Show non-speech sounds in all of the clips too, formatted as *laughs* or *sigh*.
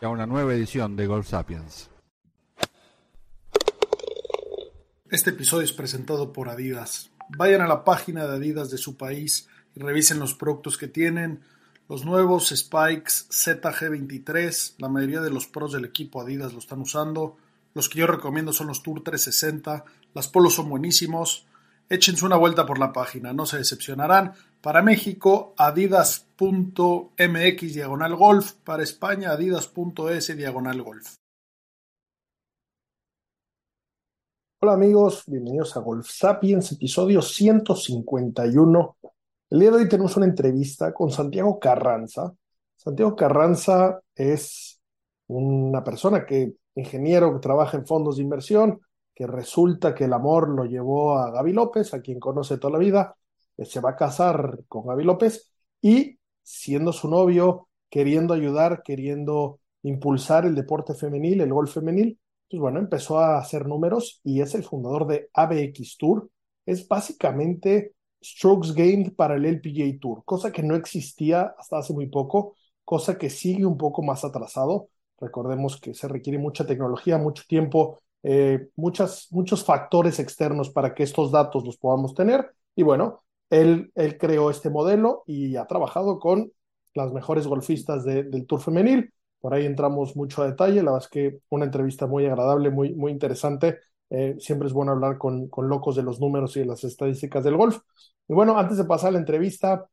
y a una nueva edición de Golf Sapiens. Este episodio es presentado por Adidas. Vayan a la página de Adidas de su país y revisen los productos que tienen. Los nuevos Spikes ZG23, la mayoría de los pros del equipo Adidas lo están usando. Los que yo recomiendo son los Tour 360. Las polos son buenísimos. Échense una vuelta por la página, no se decepcionarán. Para México, adidas.mx diagonal golf. Para España, adidas.es diagonal golf. Hola amigos, bienvenidos a Golf Sapiens, episodio 151. El día de hoy tenemos una entrevista con Santiago Carranza. Santiago Carranza es una persona que, ingeniero que trabaja en fondos de inversión, que resulta que el amor lo llevó a Gaby López, a quien conoce toda la vida, se va a casar con Gaby López y siendo su novio, queriendo ayudar, queriendo impulsar el deporte femenil, el golf femenil, pues bueno, empezó a hacer números y es el fundador de ABX Tour. Es básicamente Strokes Gained para el LPGA Tour, cosa que no existía hasta hace muy poco, cosa que sigue un poco más atrasado. Recordemos que se requiere mucha tecnología, mucho tiempo, eh, muchas, muchos factores externos para que estos datos los podamos tener. Y bueno, él, creó este modelo y ha trabajado con las mejores golfistas del Tour femenil. Por ahí entramos mucho a detalle. La verdad es que una entrevista muy agradable, muy, muy interesante. Eh, siempre es bueno hablar con, con locos de los números y de las estadísticas del golf. Y bueno, antes de pasar a la entrevista,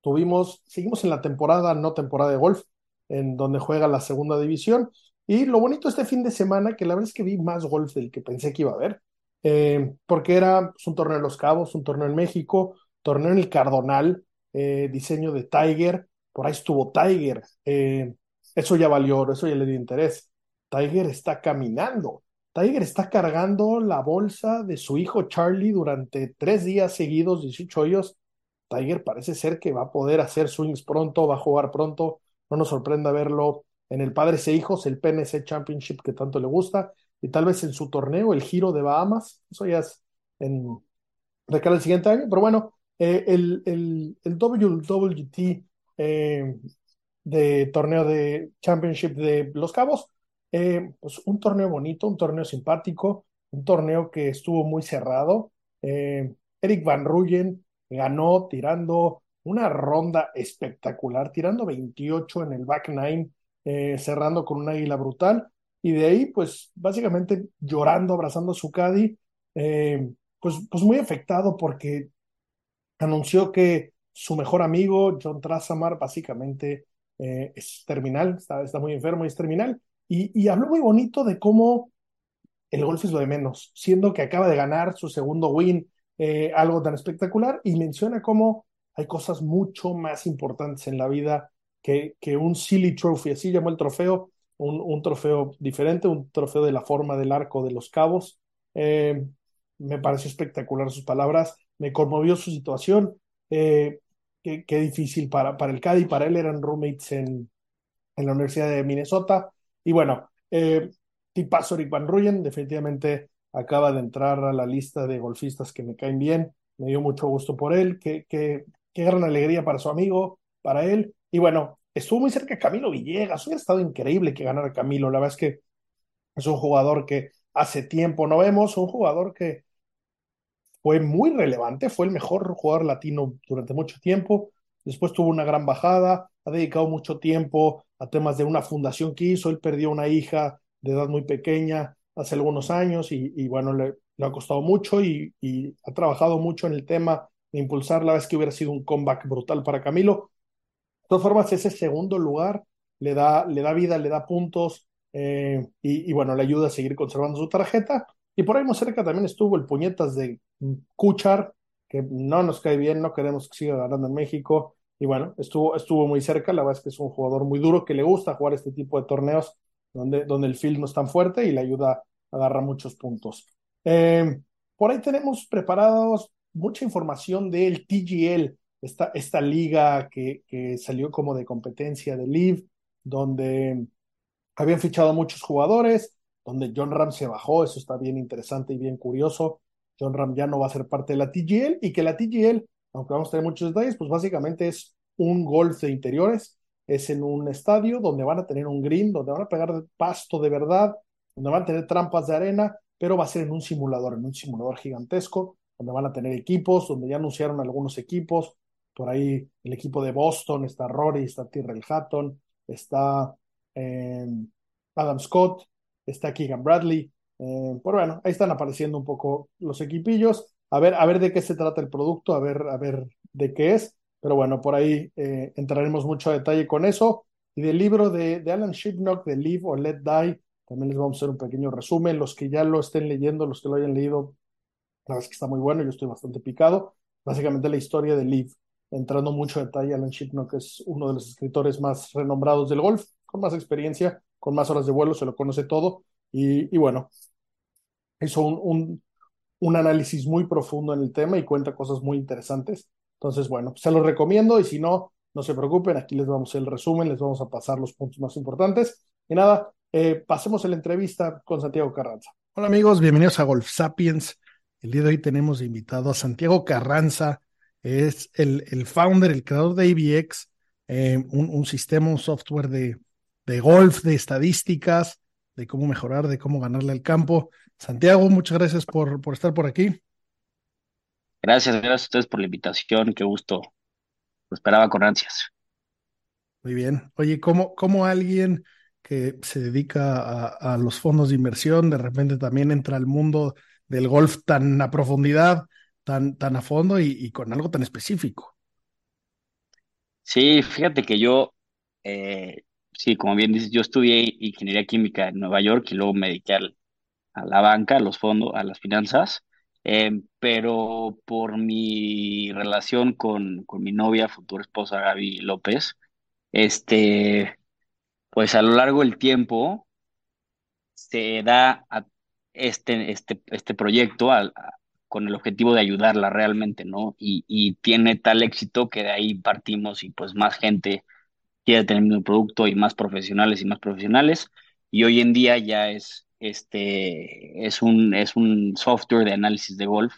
tuvimos, seguimos en la temporada, no temporada de golf, en donde juega la segunda división. Y lo bonito este fin de semana, que la verdad es que vi más golf del que pensé que iba a haber, eh, porque era pues, un torneo en Los Cabos, un torneo en México, torneo en el Cardonal, eh, diseño de Tiger, por ahí estuvo Tiger, eh, eso ya valió, eso ya le dio interés. Tiger está caminando, Tiger está cargando la bolsa de su hijo Charlie durante tres días seguidos, 18 hoyos. Tiger parece ser que va a poder hacer swings pronto, va a jugar pronto, no nos sorprenda verlo en el Padres e Hijos, el PNC Championship que tanto le gusta, y tal vez en su torneo, el Giro de Bahamas, eso ya es en de cara al siguiente año, pero bueno, eh, el, el, el, WWT eh, de torneo de Championship de Los Cabos, eh, pues un torneo bonito, un torneo simpático, un torneo que estuvo muy cerrado. Eric Van Ruyen ganó tirando una ronda espectacular, tirando 28 en el back nine, cerrando con una águila brutal y de ahí, pues básicamente llorando, abrazando a su caddy, pues, pues muy afectado porque anunció que su mejor amigo, John Trasamar, básicamente eh, es terminal, está, muy enfermo y es terminal, y, habló muy bonito de cómo el golf es lo de menos, siendo que acaba de ganar su segundo win, eh, algo tan espectacular, y menciona cómo hay cosas mucho más importantes en la vida que, un silly trophy, así llamó el trofeo, un, un, trofeo diferente, un trofeo de la forma del arco de los cabos. Eh, me pareció espectacular sus palabras, me conmovió su situación. Eh, qué, difícil para, para el Cádiz, para él eran roommates en, en la Universidad de Minnesota. Y bueno, eh, tipazo Rick Van Ruyen, definitivamente acaba de entrar a la lista de golfistas que me caen bien. Me dio mucho gusto por él, qué, qué, qué gran alegría para su amigo, para él. Y bueno, estuvo muy cerca Camilo Villegas, hubiera estado increíble que ganara Camilo, la verdad es que es un jugador que hace tiempo no vemos, un jugador que fue muy relevante, fue el mejor jugador latino durante mucho tiempo, después tuvo una gran bajada, ha dedicado mucho tiempo a temas de una fundación que hizo, él perdió una hija de edad muy pequeña hace algunos años y, y bueno, le, ha costado mucho y, y, ha trabajado mucho en el tema de impulsar, la vez que hubiera sido un comeback brutal para Camilo, de todas formas, ese segundo lugar le da, le da vida, le da puntos eh, y, y, bueno, le ayuda a seguir conservando su tarjeta. Y por ahí muy cerca también estuvo el puñetas de Kuchar, que no nos cae bien, no queremos que siga ganando en México. y bueno, estuvo, estuvo muy cerca, la verdad es que es un jugador muy duro que le gusta jugar este tipo de torneos donde, donde el field no es tan fuerte y le ayuda a agarrar muchos puntos. Eh, por ahí tenemos preparados mucha información del TGL, esta, esta liga que, que salió como de competencia de Live, donde habían fichado muchos jugadores, donde John Ram se bajó, eso está bien interesante y bien curioso. John Ram ya no va a ser parte de la TGL y que la TGL, aunque vamos a tener muchos detalles, pues básicamente es un golf de interiores, es en un estadio donde van a tener un green, donde van a pegar pasto de verdad, donde van a tener trampas de arena, pero va a ser en un simulador, en un simulador gigantesco, donde van a tener equipos, donde ya anunciaron algunos equipos, por ahí el equipo de Boston, está Rory, está Tyrrell Hatton, está eh, Adam Scott, está Keegan Bradley, eh, pero bueno, ahí están apareciendo un poco los equipillos, a ver, a ver de qué se trata el producto, a ver, a ver de qué es, pero bueno, por ahí eh, entraremos mucho a detalle con eso. Y del libro de, de Alan Shipnock, de Live or Let Die, también les vamos a hacer un pequeño resumen. Los que ya lo estén leyendo, los que lo hayan leído, la verdad es que está muy bueno, yo estoy bastante picado. Básicamente la historia de Live, entrando mucho detalle, Alan Shipnock es uno de los escritores más renombrados del golf, con más experiencia, con más horas de vuelo, se lo conoce todo. Y, bueno, hizo un, un, análisis muy profundo en el tema y cuenta cosas muy interesantes. Entonces, bueno, se los recomiendo y si no, no se preocupen, aquí les vamos el resumen, les vamos a pasar los puntos más importantes. Y nada, eh, pasemos a la entrevista con Santiago Carranza. Hola amigos, bienvenidos a Golf Sapiens. El día de hoy tenemos invitado a Santiago Carranza, es el, el founder, el creador de AVX, eh, un, un, sistema, un software de, de golf, de estadísticas, de cómo mejorar, de cómo ganarle al campo. Santiago, muchas gracias por, por estar por aquí. Gracias, gracias a ustedes por la invitación, qué gusto. Lo esperaba con ansias. Muy bien. Oye, ¿cómo, cómo alguien que se dedica a, a, los fondos de inversión de repente también entra al mundo del golf tan a profundidad, tan, tan a fondo y, y con algo tan específico? Sí, fíjate que yo, eh, sí, como bien dices, yo estudié ingeniería química en Nueva York y luego me dediqué a la banca, a los fondos, a las finanzas. Eh, pero por mi relación con, con mi novia, futura esposa Gaby López, este, pues a lo largo del tiempo se da este, este, este proyecto con el objetivo de ayudarla realmente, ¿no? Y, y, tiene tal éxito que de ahí partimos y pues más gente quiere tener mismo producto y más profesionales y más profesionales. Y hoy en día ya es este es un, es un software de análisis de golf,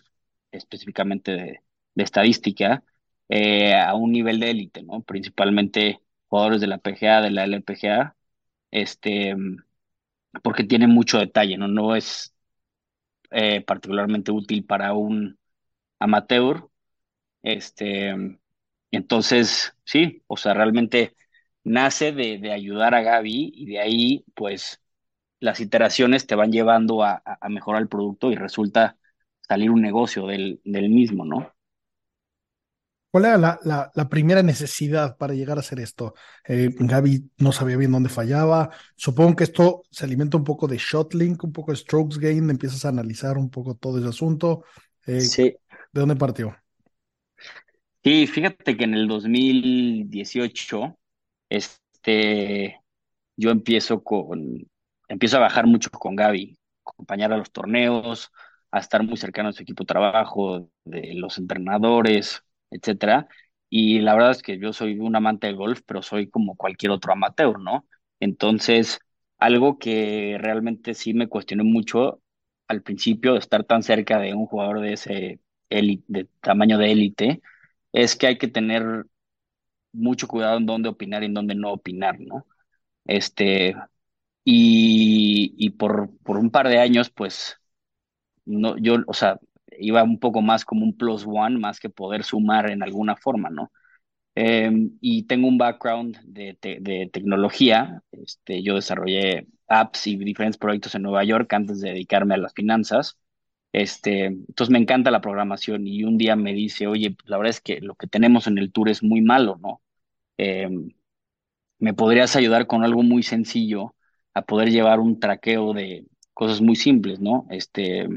específicamente de, de estadística, eh, a un nivel de élite, ¿no? Principalmente jugadores de la PGA, de la LPGA, este, porque tiene mucho detalle, ¿no? No es eh, particularmente útil para un amateur. Este, entonces, sí, o sea, realmente nace de, de ayudar a Gaby y de ahí, pues, las iteraciones te van llevando a, a, mejorar el producto y resulta salir un negocio del, del mismo, ¿no? ¿Cuál era la, la, la, primera necesidad para llegar a hacer esto? Eh, Gaby no sabía bien dónde fallaba. Supongo que esto se alimenta un poco de Shotlink, un poco de Strokes Gain, empiezas a analizar un poco todo ese asunto. Eh, sí. ¿De dónde partió? Sí, fíjate que en el 2018, este, yo empiezo con, empiezo a bajar mucho con Gaby, acompañar a los torneos, a estar muy cercano a su equipo de trabajo, de los entrenadores, etcétera. Y la verdad es que yo soy un amante del golf, pero soy como cualquier otro amateur, ¿no? Entonces, algo que realmente sí me cuestionó mucho al principio de estar tan cerca de un jugador de ese de tamaño de élite, es que hay que tener mucho cuidado en dónde opinar y en dónde no opinar, ¿no? Este, y, y por, por un par de años, pues, no, yo, o sea, iba un poco más como un plus one, más que poder sumar en alguna forma, ¿no? Eh, y tengo un background de, de, tecnología. Este, yo desarrollé apps y diferentes proyectos en Nueva York antes de dedicarme a las finanzas. Este, entonces me encanta la programación y un día me dice, oye, la verdad es que lo que tenemos en el tour es muy malo, ¿no? Eh, ¿Me podrías ayudar con algo muy sencillo a poder llevar un traqueo de cosas muy simples, ¿no? Este,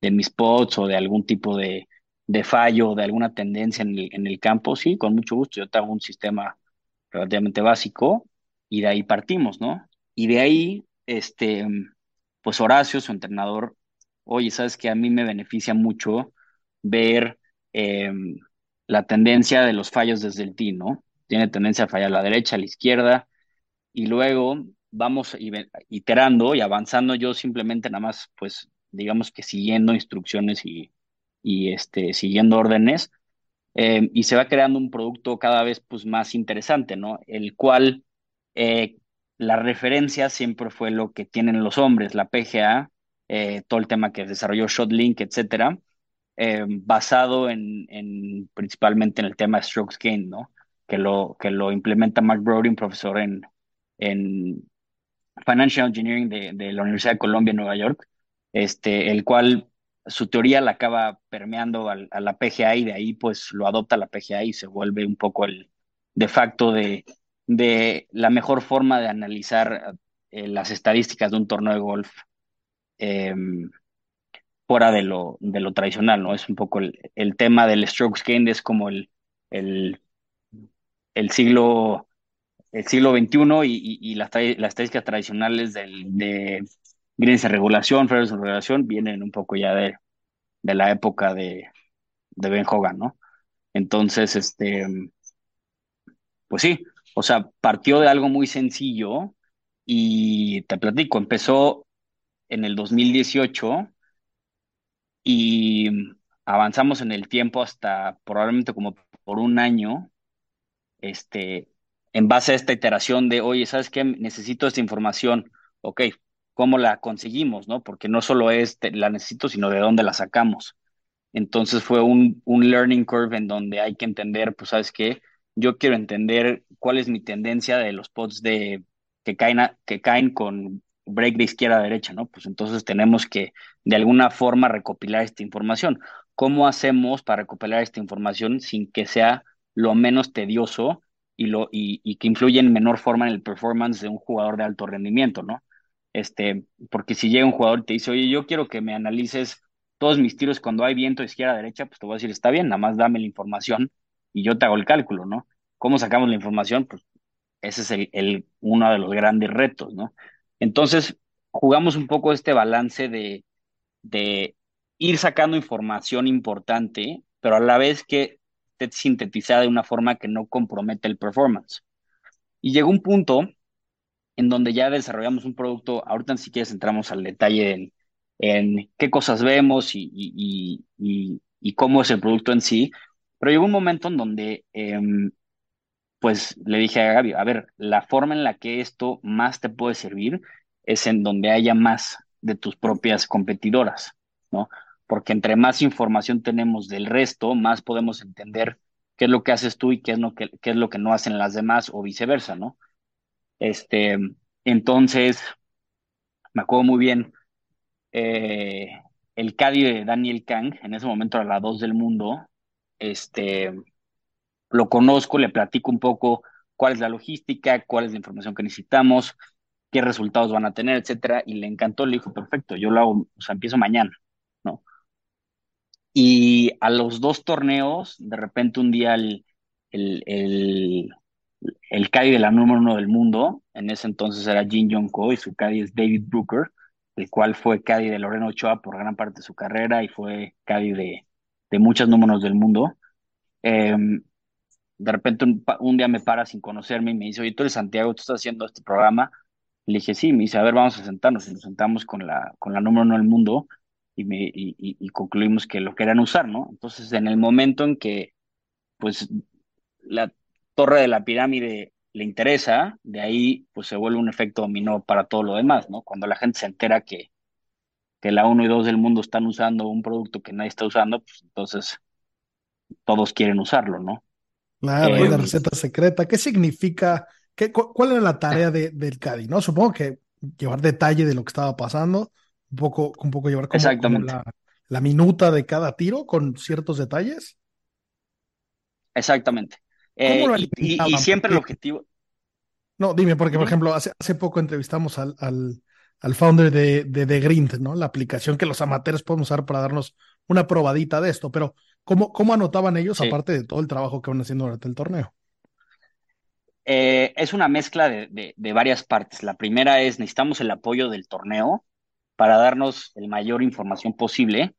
de mis pods o de algún tipo de, de fallo, de alguna tendencia en el, en el campo, sí, con mucho gusto. Yo tengo un sistema relativamente básico y de ahí partimos, ¿no? Y de ahí, este, pues Horacio, su entrenador, oye, sabes que a mí me beneficia mucho ver eh, la tendencia de los fallos desde el tee, ¿no? Tiene tendencia a fallar a la derecha, a la izquierda, y luego vamos iterando y avanzando yo simplemente nada más, pues, digamos que siguiendo instrucciones y, este, siguiendo órdenes, eh, y se va creando un producto cada vez pues, más interesante, ¿no? El cual eh, la referencia siempre fue lo que tienen los hombres, la PGA, eh, todo el tema que desarrolló ShotLink, etcétera, basado en, en, principalmente en el tema strokes gain, ¿no? Que lo, que lo implementa Mark Brody, un profesor en, en Financial Engineering de, de la Universidad de Columbia en Nueva York, este, el cual su teoría la acaba permeando a la PGA y de ahí pues lo adopta la PGA y se vuelve un poco el de facto de, de la mejor forma de analizar eh, las estadísticas de un torneo de golf em, fuera de lo, de lo tradicional, ¿no? Es un poco el, el tema del strokes gain, es como el, el, el siglo el siglo XXI y, y, las, las estadísticas tradicionales del, de greens en regulación, fairways en regulación, vienen un poco ya de, de la época de, de Ben Hogan, ¿no? Entonces, este, pues sí, o sea, partió de algo muy sencillo y te platico, empezó en el 2018 y avanzamos en el tiempo hasta probablemente como por un año, este, en base a esta iteración de, oye, ¿sabes qué? Necesito esta información. Ok, ¿cómo la conseguimos? ¿no? Porque no solo es la necesito, sino de dónde la sacamos. Entonces fue un, un learning curve en donde hay que entender, pues, ¿sabes qué? Yo quiero entender cuál es mi tendencia de los pods de, que, caen que caen con break de izquierda a derecha, ¿no? Pues entonces tenemos que de alguna forma recopilar esta información. ¿Cómo hacemos para recopilar esta información sin que sea lo menos tedioso y, lo, y, que influye en menor forma en el performance de un jugador de alto rendimiento, ¿no? Este, porque si llega un jugador y te dice, oye, yo quiero que me analices todos mis tiros cuando hay viento izquierda derecha, pues te voy a decir, está bien, nada más dame la información y yo te hago el cálculo, ¿no? ¿Cómo sacamos la información? Pues ese es el, el, uno de los grandes retos, ¿no? Entonces, jugamos un poco este balance de, de ir sacando información importante, pero a la vez que sintetizada de una forma que no compromete el performance. Y llegó un punto en donde ya desarrollamos un producto, ahorita si quieres entramos al detalle en, en qué cosas vemos y, y, cómo es el producto en sí, pero llegó un momento en donde eh, pues le dije a Gaby, a ver, la forma en la que esto más te puede servir es en donde haya más de tus propias competidoras, ¿no? porque entre más información tenemos del resto, más podemos entender qué es lo que haces tú y qué es lo que, es lo que no hacen las demás o viceversa, ¿no? Este, entonces, me acuerdo muy bien, eh, el Caddy de Daniel Kang, en ese momento era la 2 del mundo, este, lo conozco, le platico un poco cuál es la logística, cuál es la información que necesitamos, qué resultados van a tener, etcétera, y le encantó, le dijo, perfecto, yo lo hago, o sea, empiezo mañana, ¿no? Y a los dos torneos, de repente un día el, el, el, el caddy de la número uno del mundo, en ese entonces era Jin Jong Ko y su caddy es David Brooker, el cual fue caddy de Lorena Ochoa por gran parte de su carrera y fue caddy de, de muchos números del mundo. Eh, de repente un, día me para sin conocerme y me dice, oye, tú eres Santiago, tú estás haciendo este programa. Le dije, sí, me dice, a ver, vamos a sentarnos. Y nos sentamos con la, con la número uno del mundo y, me, y, y, concluimos que lo querían usar, ¿no? Entonces, en el momento en que, pues, la torre de la pirámide le interesa, de ahí, pues, se vuelve un efecto dominó para todo lo demás, ¿no? Cuando la gente se entera que, que la 1 y 2 del mundo están usando un producto que nadie está usando, pues, entonces, todos quieren usarlo, ¿no? Claro, eh, la receta secreta. ¿Qué significa? Qué, ¿Cuál era la tarea de, del CADI? ¿no? Supongo que llevar detalle de lo que estaba pasando, un poco, un poco llevar como, Exactamente. Como la, la, minuta de cada tiro con ciertos detalles. Exactamente. Eh, y, y, y, siempre el objetivo. No, dime, porque por ejemplo, hace, hace poco entrevistamos al, al, al founder de, de The Grind, ¿no? La aplicación que los amateurs podemos usar para darnos una probadita de esto, pero ¿Cómo, cómo anotaban ellos, Sí. aparte de todo el trabajo que van haciendo durante el torneo? Eh, es una mezcla de, de- de varias partes. La primera es necesitamos el apoyo del torneo para darnos el mayor información posible,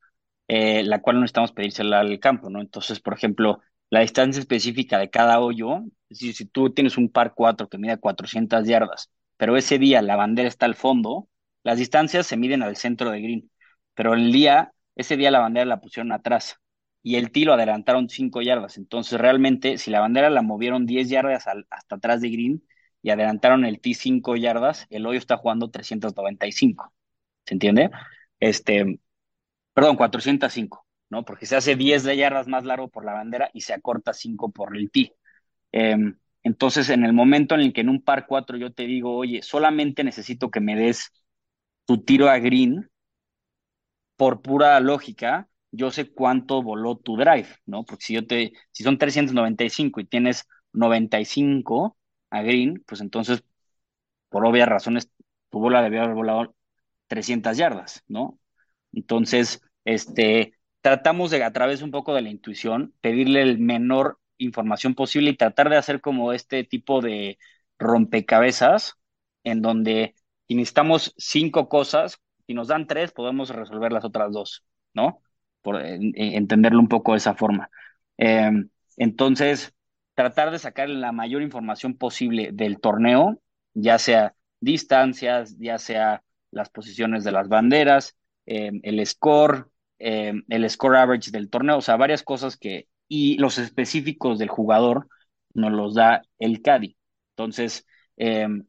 eh, la cual no necesitamos pedírsela al campo, ¿no? Entonces, por ejemplo, la distancia específica de cada hoyo, es decir, si tú tienes un par 4 que mide 400 yardas, pero ese día la bandera está al fondo, las distancias se miden al centro de green, pero el día, ese día la bandera la pusieron atrás y el tiro adelantaron 5 yardas. Entonces, realmente, si la bandera la movieron 10 yardas hasta atrás de green y adelantaron el tee 5 yardas, el hoyo está jugando 395. ¿Se entiende? Este, perdón, 405, ¿no? Porque se hace 10 de yardas más largo por la bandera y se acorta 5 por el tee. Em, entonces, en el momento en el que en un par 4 yo te digo, oye, solamente necesito que me des tu tiro a green, por pura lógica, yo sé cuánto voló tu drive, ¿no? Porque si yo te, si son 395 y tienes 95 a green, pues entonces, por obvias razones, tu bola debió haber volado 300 yardas, ¿no? Entonces, este, tratamos de, a través un poco de la intuición, pedirle el menor información posible y tratar de hacer como este tipo de rompecabezas en donde si necesitamos cinco cosas, si nos dan tres, podemos resolver las otras dos, ¿no? Por en- en- entenderlo un poco de esa forma. Eh, entonces, tratar de sacar la mayor información posible del torneo, ya sea distancias, ya sea las posiciones de las banderas, eh, el score, eh, el score average del torneo, o sea, varias cosas que, y los específicos del jugador nos los da el Caddy. Entonces,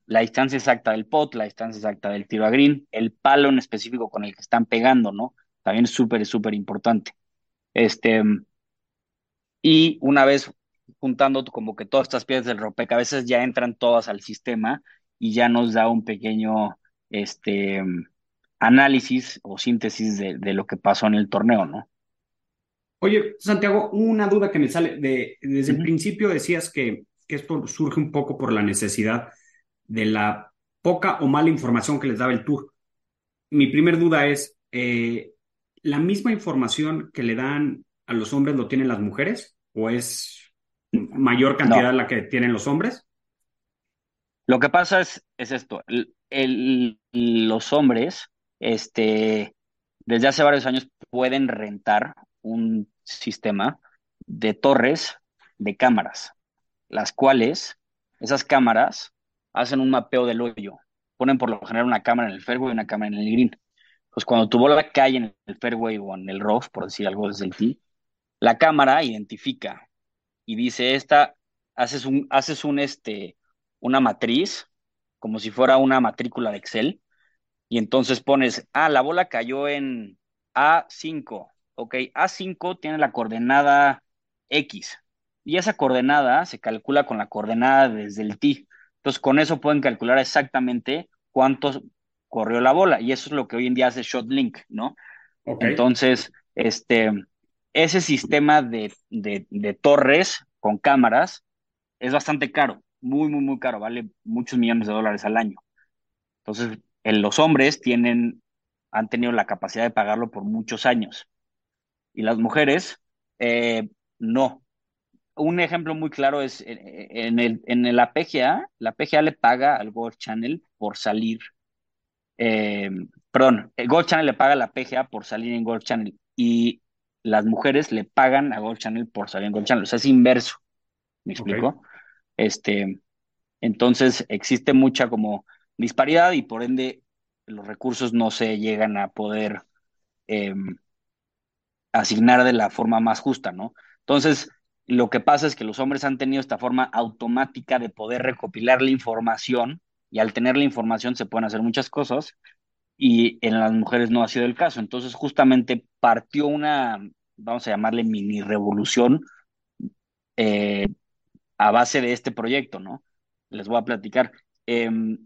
la distancia exacta del pot, la distancia exacta del tiro a green, el palo en específico con el que están pegando, ¿no? También es súper, súper importante. Este, y una vez juntando como que todas estas piezas del rompecabezas ya entran todas al sistema y ya nos da un pequeño, este, análisis o síntesis de, de lo que pasó en el torneo, ¿no? Oye, Santiago, una duda que me sale de, desde el principio decías que, que esto surge un poco por la necesidad de la poca o mala información que les daba el tour. Mi primer duda es, eh, ¿la misma información que le dan a los hombres lo tienen las mujeres o es mayor cantidad No, la que tienen los hombres? lo que pasa es, es esto, el- el- los hombres, este, desde hace varios años pueden rentar un sistema de torres de cámaras, las cuales, esas cámaras, hacen un mapeo del hoyo. Ponen por lo general una cámara en el fairway y una cámara en el green. Pues cuando tu bola cae en el fairway o en el rough, por decir algo desde el tee, la cámara identifica y dice, esta, haces un, haces un, este, una matriz, como si fuera una matrícula de Excel, y entonces pones, ah, la bola cayó en A5, ok, A5 tiene la coordenada X, y esa coordenada se calcula con la coordenada desde el tee. Entonces, con eso pueden calcular exactamente cuánto corrió la bola, y eso es lo que hoy en día hace ShotLink, ¿no? Entonces, este, ese sistema de, de, de torres con cámaras es bastante caro, muy, muy, muy caro, vale muchos millones de dólares al año. Entonces, el- los hombres tienen, han tenido la capacidad de pagarlo por muchos años y las mujeres eh, no. Un ejemplo muy claro es eh, en el, en la PGA, la PGA le paga al Golf Channel por salir eh, perdón, el Golf Channel le paga a la PGA por salir en Golf Channel y las mujeres le pagan a Golf Channel por salir en Golf Channel. O sea, es inverso, ¿me explico? Este, entonces existe mucha como disparidad y por ende los recursos no se llegan a poder eh, asignar de la forma más justa, ¿no? Entonces, lo que pasa es que los hombres han tenido esta forma automática de poder recopilar la información y al tener la información se pueden hacer muchas cosas y en las mujeres no ha sido el caso. Entonces, justamente partió una, vamos a llamarle mini revolución eh, a base de este proyecto, ¿no? Les voy a platicar. Em,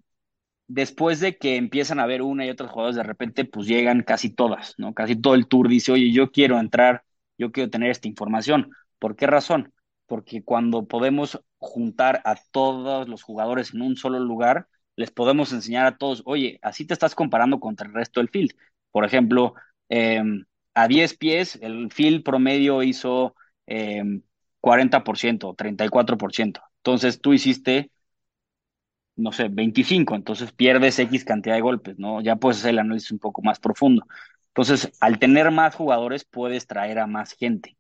después de que empiezan a ver una y otros jugadores, de repente, pues llegan casi todas, ¿no? Casi todo el tour dice, oye, yo quiero entrar, yo quiero tener esta información. ¿Por qué razón? Porque cuando podemos juntar a todos los jugadores en un solo lugar, les podemos enseñar a todos, oye, así te estás comparando contra el resto del field. Por ejemplo, eh, a 10 pies, el field promedio hizo eh, 40%, 34%. Entonces tú hiciste, no sé, 25, entonces pierdes X cantidad de golpes, ¿no? Ya puedes hacer el análisis un poco más profundo. Entonces, al tener más jugadores, puedes traer a más gente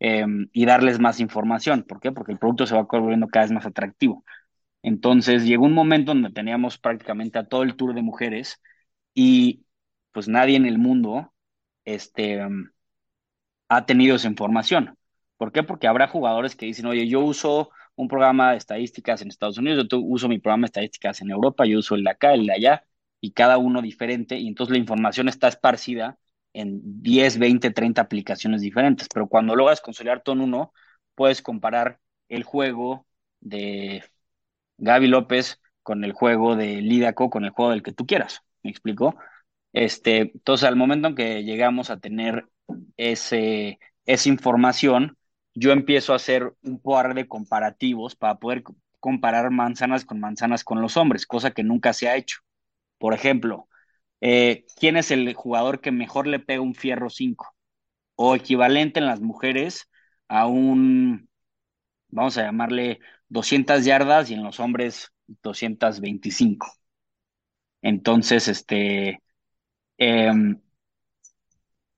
eh, y darles más información. ¿Por qué? Porque el producto se va volviendo cada vez más atractivo. Entonces, llegó un momento donde teníamos prácticamente a todo el tour de mujeres y pues nadie en el mundo este, ha tenido esa información. ¿Por qué? Porque habrá jugadores que dicen, oye, yo uso un programa de estadísticas en Estados Unidos, yo uso mi programa de estadísticas en Europa, yo uso el de acá, el de allá, y cada uno diferente, y entonces la información está esparcida en 10, 20, 30 aplicaciones diferentes, pero cuando logras consolidar todo en uno, puedes comparar el juego de Gaby López con el juego de Lidaco, con el juego del que tú quieras, ¿me explico? Este, entonces, al momento en que llegamos a tener ese, esa información, yo empiezo a hacer un par de comparativos para poder comparar manzanas con manzanas con los hombres, cosa que nunca se ha hecho. Por ejemplo, eh, ¿quién es el jugador que mejor le pega un fierro 5? O equivalente en las mujeres a un, vamos a llamarle 200 yardas y en los hombres 225. Entonces, este, em,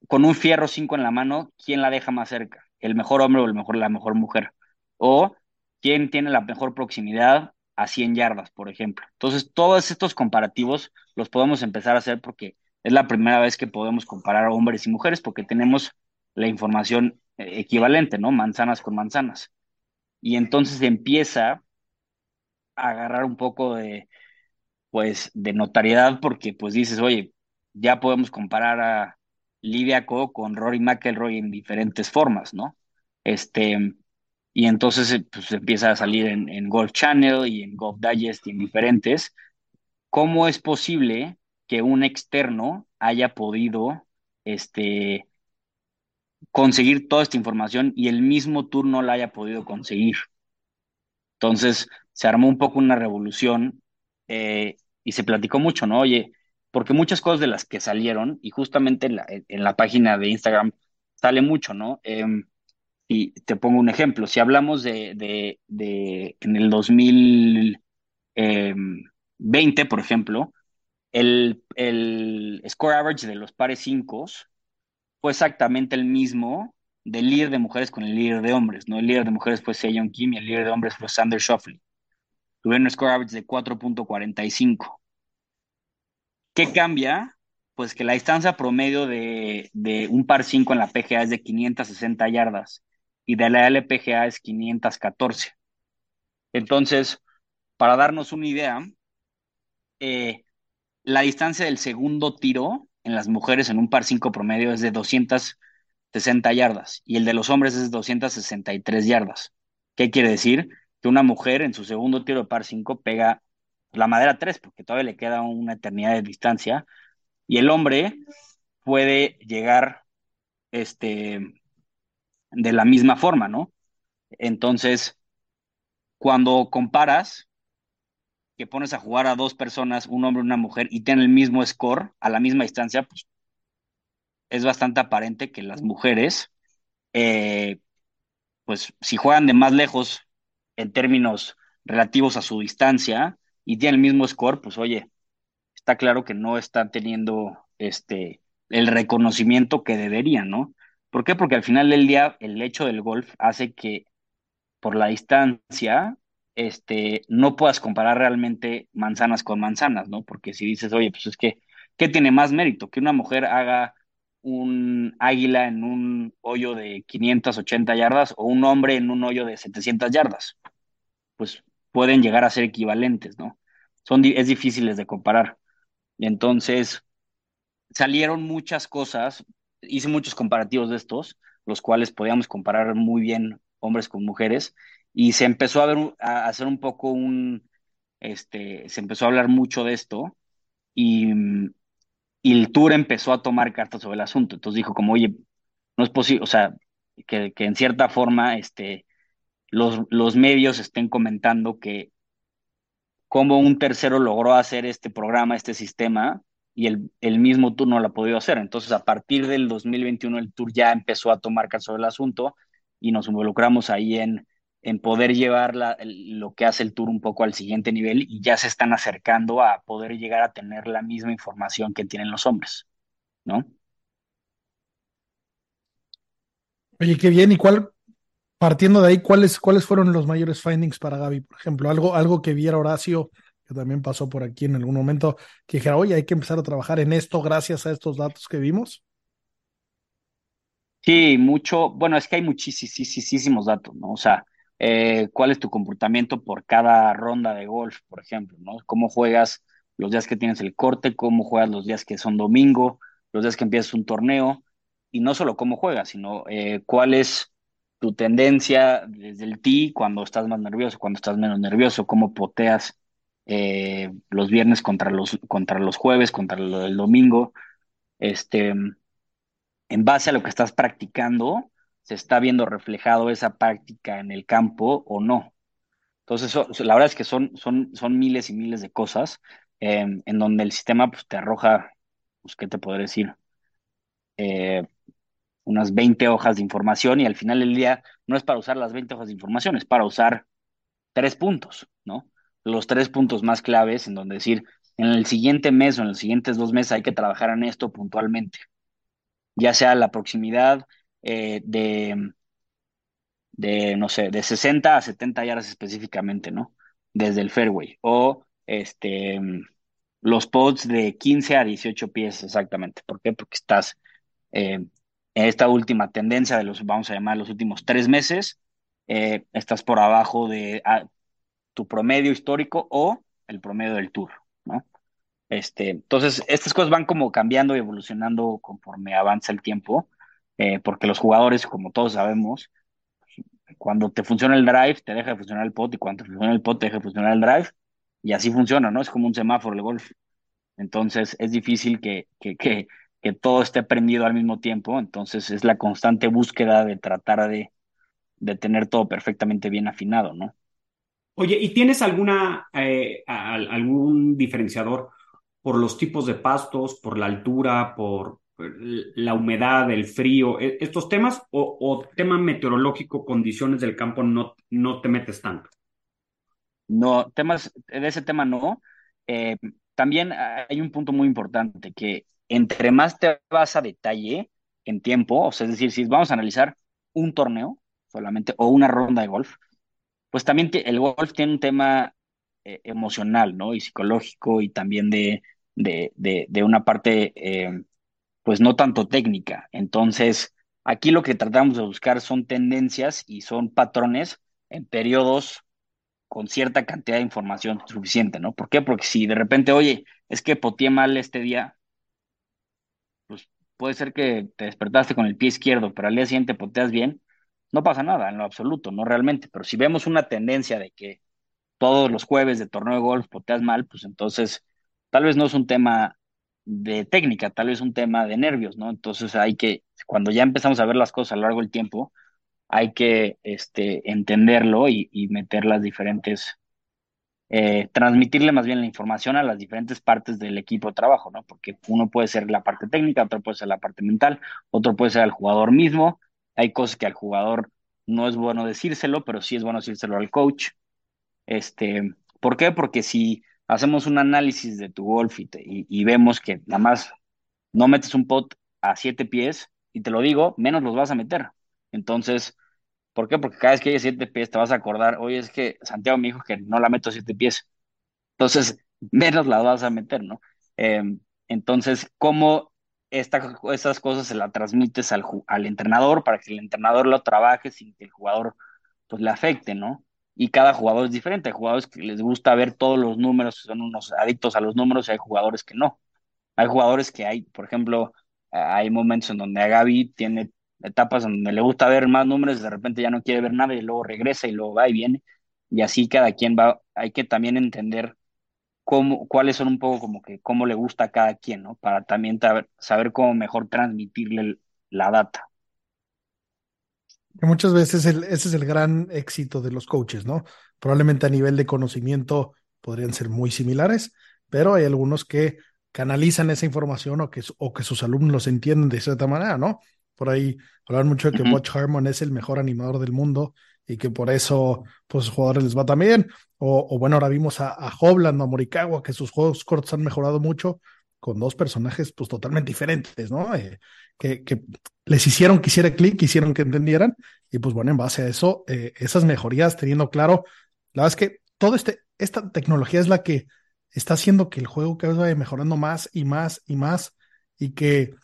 con un fierro 5 en la mano, ¿quién la deja más cerca? ¿El mejor hombre o el mejor, la mejor mujer? O quién tiene la mejor proximidad a 100 yardas, por ejemplo. Entonces, todos estos comparativos los podemos empezar a hacer porque es la primera vez que podemos comparar a hombres y mujeres porque tenemos la información eh, equivalente, ¿no? Manzanas con manzanas. Y entonces empieza a agarrar un poco de, pues, de notariedad porque, pues, dices, oye, ya podemos comparar a Lidia Co con Rory McElroy en diferentes formas, ¿no? Este, y entonces eh, pues, empieza a salir en, en, Golf Channel y en Golf Digest y en diferentes. ¿Cómo es posible que un externo haya podido este, conseguir toda esta información y el mismo tour no la haya podido conseguir? Entonces se armó un poco una revolución eh, y se platicó mucho, ¿no? Oye, porque muchas cosas de las que salieron, y justamente en la, en la página de Instagram sale mucho, ¿no? Eh, y te pongo un ejemplo, si hablamos de, de, en el 2020, por ejemplo, el, el score average de los pares 5 fue exactamente el mismo del líder de mujeres con el líder de hombres, ¿no? El líder de mujeres fue Seyon Kim y el líder de hombres fue Sander Schauffele. Tuvieron un score average de 4.45. ¿Qué cambia? Pues que la distancia promedio de, de un par 5 en la PGA es de 560 yardas y de la LPGA es 514. Entonces, para darnos una idea, eh, la distancia del segundo tiro en las mujeres en un par 5 promedio es de 260 yardas y el de los hombres es de 263 yardas. ¿Qué quiere decir? Que una mujer en su segundo tiro de par 5 pega la madera 3 porque todavía le queda una eternidad de distancia y el hombre puede llegar este de la misma forma, ¿no? Entonces, cuando comparas que pones a jugar a dos personas, un hombre y una mujer, y tienen el mismo score a la misma distancia, pues es bastante aparente que las mujeres, eh, pues si juegan de más lejos en términos relativos a su distancia y tienen el mismo score, pues oye, está claro que no están teniendo este el reconocimiento que deberían, ¿no? ¿Por qué? Porque al final del día el hecho del golf hace que por la distancia este, no puedas comparar realmente manzanas con manzanas, ¿no? Porque si dices, oye, pues es que, ¿qué tiene más mérito? Que una mujer haga un águila en un hoyo de 580 yardas o un hombre en un hoyo de 700 yardas. Pues pueden llegar a ser equivalentes, ¿no? Son, es difíciles de comparar. Entonces, salieron muchas cosas hice muchos comparativos de estos, los cuales podíamos comparar muy bien hombres con mujeres, y se empezó a, ver, a hacer un poco un, este, se empezó a hablar mucho de esto, y, y el tour empezó a tomar cartas sobre el asunto. Entonces dijo como, oye, no es posible, o sea, que, que en cierta forma este, los, los medios estén comentando que cómo un tercero logró hacer este programa, este sistema, y el, el mismo tour no lo ha podido hacer. Entonces, a partir del 2021, el tour ya empezó a tomar caso del asunto y nos involucramos ahí en, en poder llevar la, lo que hace el tour un poco al siguiente nivel y ya se están acercando a poder llegar a tener la misma información que tienen los hombres, ¿no? Oye, qué bien. ¿Y cuál, partiendo de ahí, cuáles, cuáles fueron los mayores findings para Gaby? Por ejemplo, algo, algo que viera Horacio, que también pasó por aquí en algún momento, que dijera, oye, hay que empezar a trabajar en esto gracias a estos datos que vimos. Sí, mucho, bueno, es que hay muchísimos datos, ¿no? O sea, eh, cuál es tu comportamiento por cada ronda de golf, por ejemplo, ¿no? Cómo juegas los días que tienes el corte, cómo juegas los días que son domingo, los días que empiezas un torneo, y no solo cómo juegas, sino eh, cuál es tu tendencia desde el tee cuando estás más nervioso, cuando estás menos nervioso, cómo poteas eh, los viernes contra los, contra los jueves, contra el domingo, este, en base a lo que estás practicando, se está viendo reflejado esa práctica en el campo o no. Entonces, la verdad es que son, son, son miles y miles de cosas em, en donde el sistema pues, te arroja, pues, ¿qué te podré decir? Eh, unas 20 hojas de información y al final del día no es para usar las 20 hojas de información, es para usar tres puntos, ¿no? Los tres puntos más claves en donde decir, en el siguiente mes o en los siguientes dos meses hay que trabajar en esto puntualmente, ya sea la proximidad eh, de, de, no sé, de 60 a 70 yardas específicamente, ¿no? Desde el fairway. O este, los pods de 15 a 18 pies exactamente. ¿Por qué? Porque estás eh, en esta última tendencia de los, vamos a llamar, los últimos tres meses, eh, estás por abajo de ah, tu promedio histórico o el promedio del tour, ¿no? Este, entonces, estas cosas van como cambiando y evolucionando conforme avanza el tiempo, eh, porque los jugadores, como todos sabemos, cuando te funciona el drive, te deja de funcionar el pot, y cuando te funciona el pot, te deja de funcionar el drive, y así funciona, ¿no? Es como un semáforo el golf. Entonces, es difícil que, que, que, que todo esté prendido al mismo tiempo, entonces es la constante búsqueda de tratar de, de tener todo perfectamente bien afinado, ¿no? Oye, ¿y tienes alguna, eh, algún diferenciador por los tipos de pastos, por la altura, por la humedad, el frío, e, estos temas o, tema meteorológico, condiciones del campo, no, no te metes tanto? No, temas de ese tema no. Eh, también hay un punto muy importante que entre más te vas a detalle en tiempo, o sea, es decir, si vamos a analizar un torneo solamente o una ronda de golf, pues también el golf tiene un tema eh, emocional, ¿no? Y psicológico y también de, de, de, una parte, eh, pues no tanto técnica. Entonces, aquí lo que tratamos de buscar son tendencias y son patrones en periodos con cierta cantidad de información suficiente, ¿no? ¿Por qué? Porque si de repente, oye, es que poteé mal este día, pues puede ser que te despertaste con el pie izquierdo, pero al día siguiente poteas bien, no pasa nada en lo absoluto, no realmente, pero si vemos una tendencia de que todos los jueves de torneo de golf poteas mal, pues entonces tal vez no es un tema de técnica, tal vez un tema de nervios, ¿no? Entonces hay que, cuando ya empezamos a ver las cosas a lo largo del tiempo, hay que este, entenderlo y, meter las diferentes, eh, transmitirle más bien la información a las diferentes partes del equipo de trabajo, ¿no? Porque uno puede ser la parte técnica, otro puede ser la parte mental, otro puede ser el jugador mismo, hay cosas que al jugador no es bueno decírselo, pero sí es bueno decírselo al coach. Este, ¿por qué? Porque si hacemos un análisis de tu golf y, vemos que nada más no metes un pot a siete pies, y te lo digo, menos los vas a meter. Entonces, ¿por qué? Porque cada vez que hay siete pies te vas a acordar, oye, es que Santiago me dijo que no la meto a siete pies. Entonces, *laughs* menos la vas a meter, ¿no? Em, entonces, ¿cómo esta, esas cosas se las transmites al, al entrenador para que el entrenador lo trabaje sin que el jugador pues le afecte, ¿no? Y cada jugador es diferente. Hay jugadores que les gusta ver todos los números, son unos adictos a los números, y hay jugadores que no. Hay jugadores que hay, por ejemplo, hay momentos en donde a Gaby tiene etapas donde le gusta ver más números, de repente ya no quiere ver nada y luego regresa y luego va y viene. Y así cada quien va, hay que también entender cómo, cuáles son un poco como que cómo le gusta a cada quien, ¿no? Para también saber cómo mejor transmitirle la data. Que muchas veces ese es el gran éxito de los coaches, ¿no? Probablemente a nivel de conocimiento podrían ser muy similares, pero hay algunos que canalizan esa información o que, o que sus alumnos los entienden de cierta manera, ¿no? Por ahí hablan mucho de que Butch Harmon es el mejor animador del mundo y que por eso pues los jugadores les va también. O, o bueno, ahora vimos a, a Hobland, a Morikawa, que sus juegos cortos han mejorado mucho con dos personajes pues totalmente diferentes, ¿no? Eh, que, les hicieron que hiciera clic, hicieron que entendieran y pues bueno, en base a eso, eh, esas mejorías teniendo claro, la verdad es que todo este, esta tecnología es la que está haciendo que el juego cada vez vaya mejorando más y más y más y que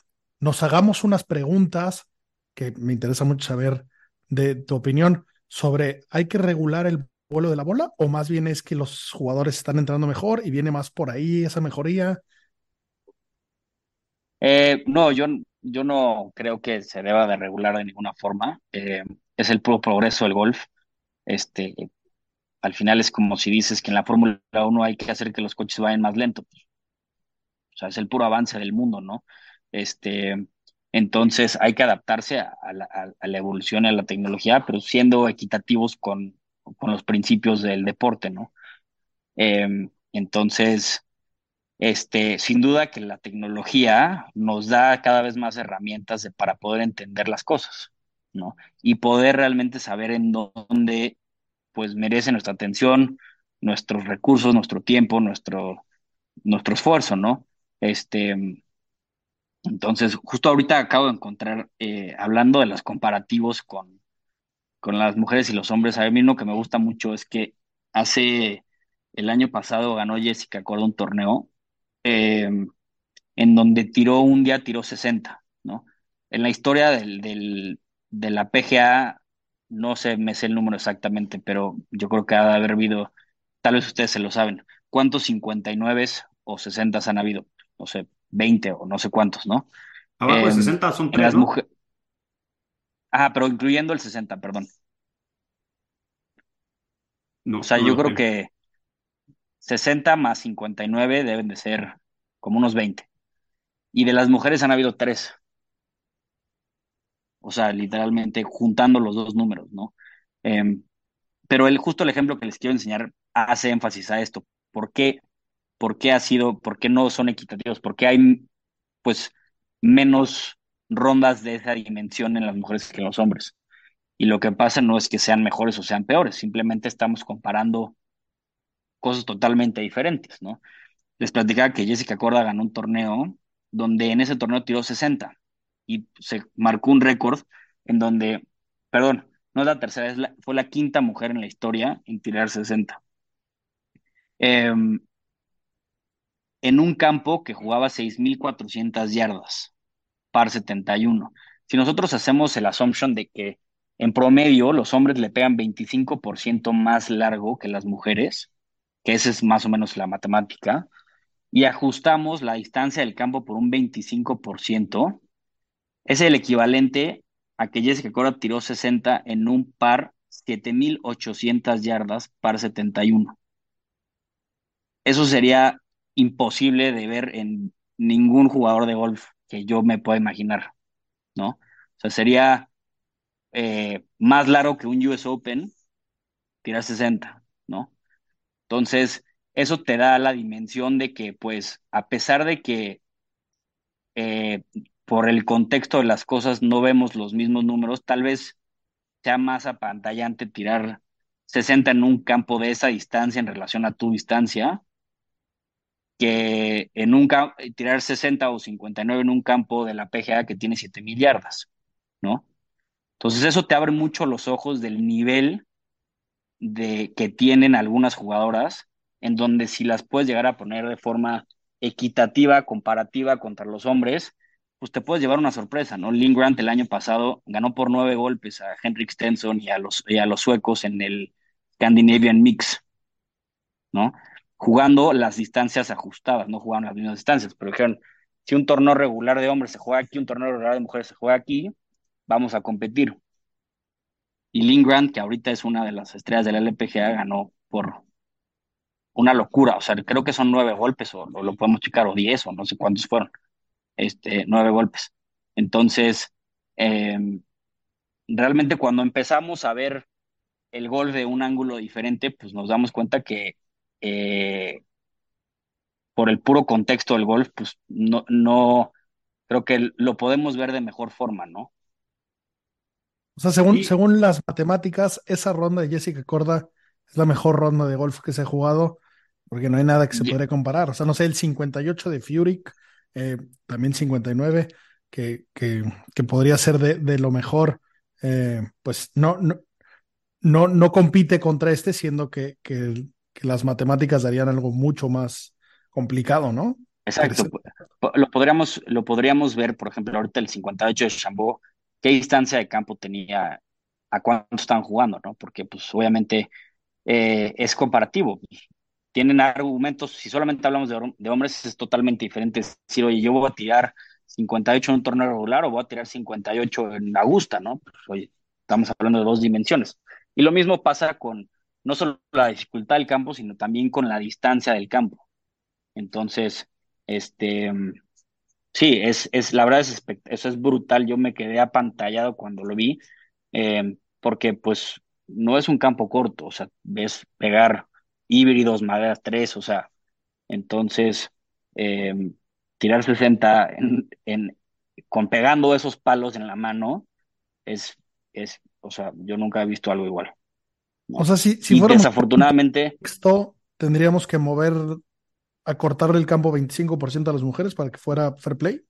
nos hagamos unas preguntas que me interesa mucho saber de tu opinión sobre, ¿hay que regular el vuelo de la bola o más bien es que los jugadores están entrando mejor y viene más por ahí esa mejoría? Eh, no, yo, yo no creo que se deba de regular de ninguna forma. Eh, es el puro progreso del golf. Este, al final es como si dices que en la Fórmula 1 hay que hacer que los coches vayan más lento. O sea, es el puro avance del mundo, ¿no? Este, entonces hay que adaptarse a, la, a la evolución, a la tecnología, pero siendo equitativos con, los principios del deporte, ¿no? Eh, entonces, este, sin duda que la tecnología nos da cada vez más herramientas para poder entender las cosas, ¿no? Y poder realmente saber en dónde, pues, merece nuestra atención, nuestros recursos, nuestro tiempo, nuestro, nuestro esfuerzo, ¿no? Este, entonces, justo ahorita acabo de encontrar, eh, hablando de los comparativos con, con las mujeres y los hombres, a mí uno que me gusta mucho es que hace, el año pasado ganó Jessica Corda un torneo eh, en donde tiró un día, tiró 60, ¿no? En la historia del, del, de la PGA, no sé, me sé el número exactamente, pero yo creo que ha de haber habido, tal vez ustedes se lo saben, ¿cuántos 59 o 60 han habido? No sé, 20 o no sé cuántos, ¿no? Abajo Eh, de 60 son en tres, las ¿no? mujeres, ah, pero incluyendo el 60, perdón. O No, sea, no yo creo que 60 más 59 deben de ser como unos 20. Y de las mujeres han habido tres. O sea, literalmente juntando los dos números, ¿no? Em, pero el, justo el ejemplo que les quiero enseñar hace énfasis a esto. ¿Por qué, por qué ha sido, por qué no son equitativos? ¿Por qué hay, pues, menos rondas de esa dimensión en las mujeres que en los hombres? Y lo que pasa no es que sean mejores o sean peores, simplemente estamos comparando cosas totalmente diferentes, ¿no? Les platicaba que Jessica Corda ganó un torneo donde en ese torneo tiró 60 y se marcó un récord en donde, perdón, no es la tercera, es la- fue la quinta mujer en la historia en tirar 60. Em, en un campo que jugaba 6.400 yardas, par 71. Si nosotros hacemos el assumption de que en promedio los hombres le pegan 25% más largo que las mujeres, que esa es más o menos la matemática, y ajustamos la distancia del campo por un 25%, es el equivalente a que Jessica Cora tiró 60 en un par 7.800 yardas par 71. Eso sería imposible de ver en ningún jugador de golf que yo me pueda imaginar, ¿no? O sea, sería eh, más largo que un US Open tirar 60, ¿no? Entonces, eso te da la dimensión de que, pues, a pesar de que eh, por el contexto de las cosas no vemos los mismos números, tal vez sea más apantallante tirar 60 en un campo de esa distancia en relación a tu distancia que en un ca- tirar 60 o 59 en un campo de la PGA que tiene 7000 yardas, ¿no? Entonces eso te abre mucho los ojos del nivel de que tienen algunas jugadoras, en donde si las puedes llegar a poner de forma equitativa, comparativa contra los hombres, pues te puedes llevar una sorpresa, ¿no? Lynn Grant el año pasado ganó por nueve golpes a Henrik Stenson y a los, y a los suecos en el Scandinavian Mix, ¿no? Jugando las distancias ajustadas, no jugaban las mismas distancias, pero dijeron, si un torneo regular de hombres se juega aquí, un torneo regular de mujeres se juega aquí, vamos a competir. Y Lynn Grant, que ahorita es una de las estrellas de la LPGA, ganó por una locura. O sea, creo que son nueve golpes, o, lo podemos checar, o diez, o no sé cuántos fueron. Este, nueve golpes. Entonces, eh, realmente cuando empezamos a ver el golf de un ángulo diferente, pues nos damos cuenta que eh, por el puro contexto del golf, pues no, no, creo que lo podemos ver de mejor forma, ¿no? O sea, según, según las matemáticas, esa ronda de Jessica Corda es la mejor ronda de golf que se ha jugado, porque no hay nada que se podría comparar. O sea, no sé, el 58 de Furyk, eh, también 59, que, que, que podría ser de, de lo mejor, eh, pues no, no, no, no compite contra este, siendo que, que, que las matemáticas darían algo mucho más complicado, ¿no? Exacto. Lo podríamos, lo podríamos ver, por ejemplo, ahorita el 58 de Chambó, qué distancia de campo tenía, a cuánto están jugando, ¿no? Porque, pues, obviamente eh, es comparativo. Tienen argumentos, si solamente hablamos de, hombres, es totalmente diferente. Es decir, oye, yo voy a tirar 58 en un torneo regular o voy a tirar 58 en Augusta, ¿no? Pues, oye, estamos hablando de dos dimensiones. Y lo mismo pasa con no solo la dificultad del campo, sino también con la distancia del campo. Entonces, este, sí, es, es la verdad es, eso es brutal. Yo me quedé apantallado cuando lo vi, eh, porque pues no es un campo corto, o sea, ves pegar híbridos, maderas 3, o sea, entonces, eh, tirar 60 en, en, con pegando esos palos en la mano es, es, o sea, yo nunca he visto algo igual. ¿no? O sea, si, si desafortunadamente... Esto tendríamos que mover a cortarle el campo 25% a las mujeres para que fuera fair play?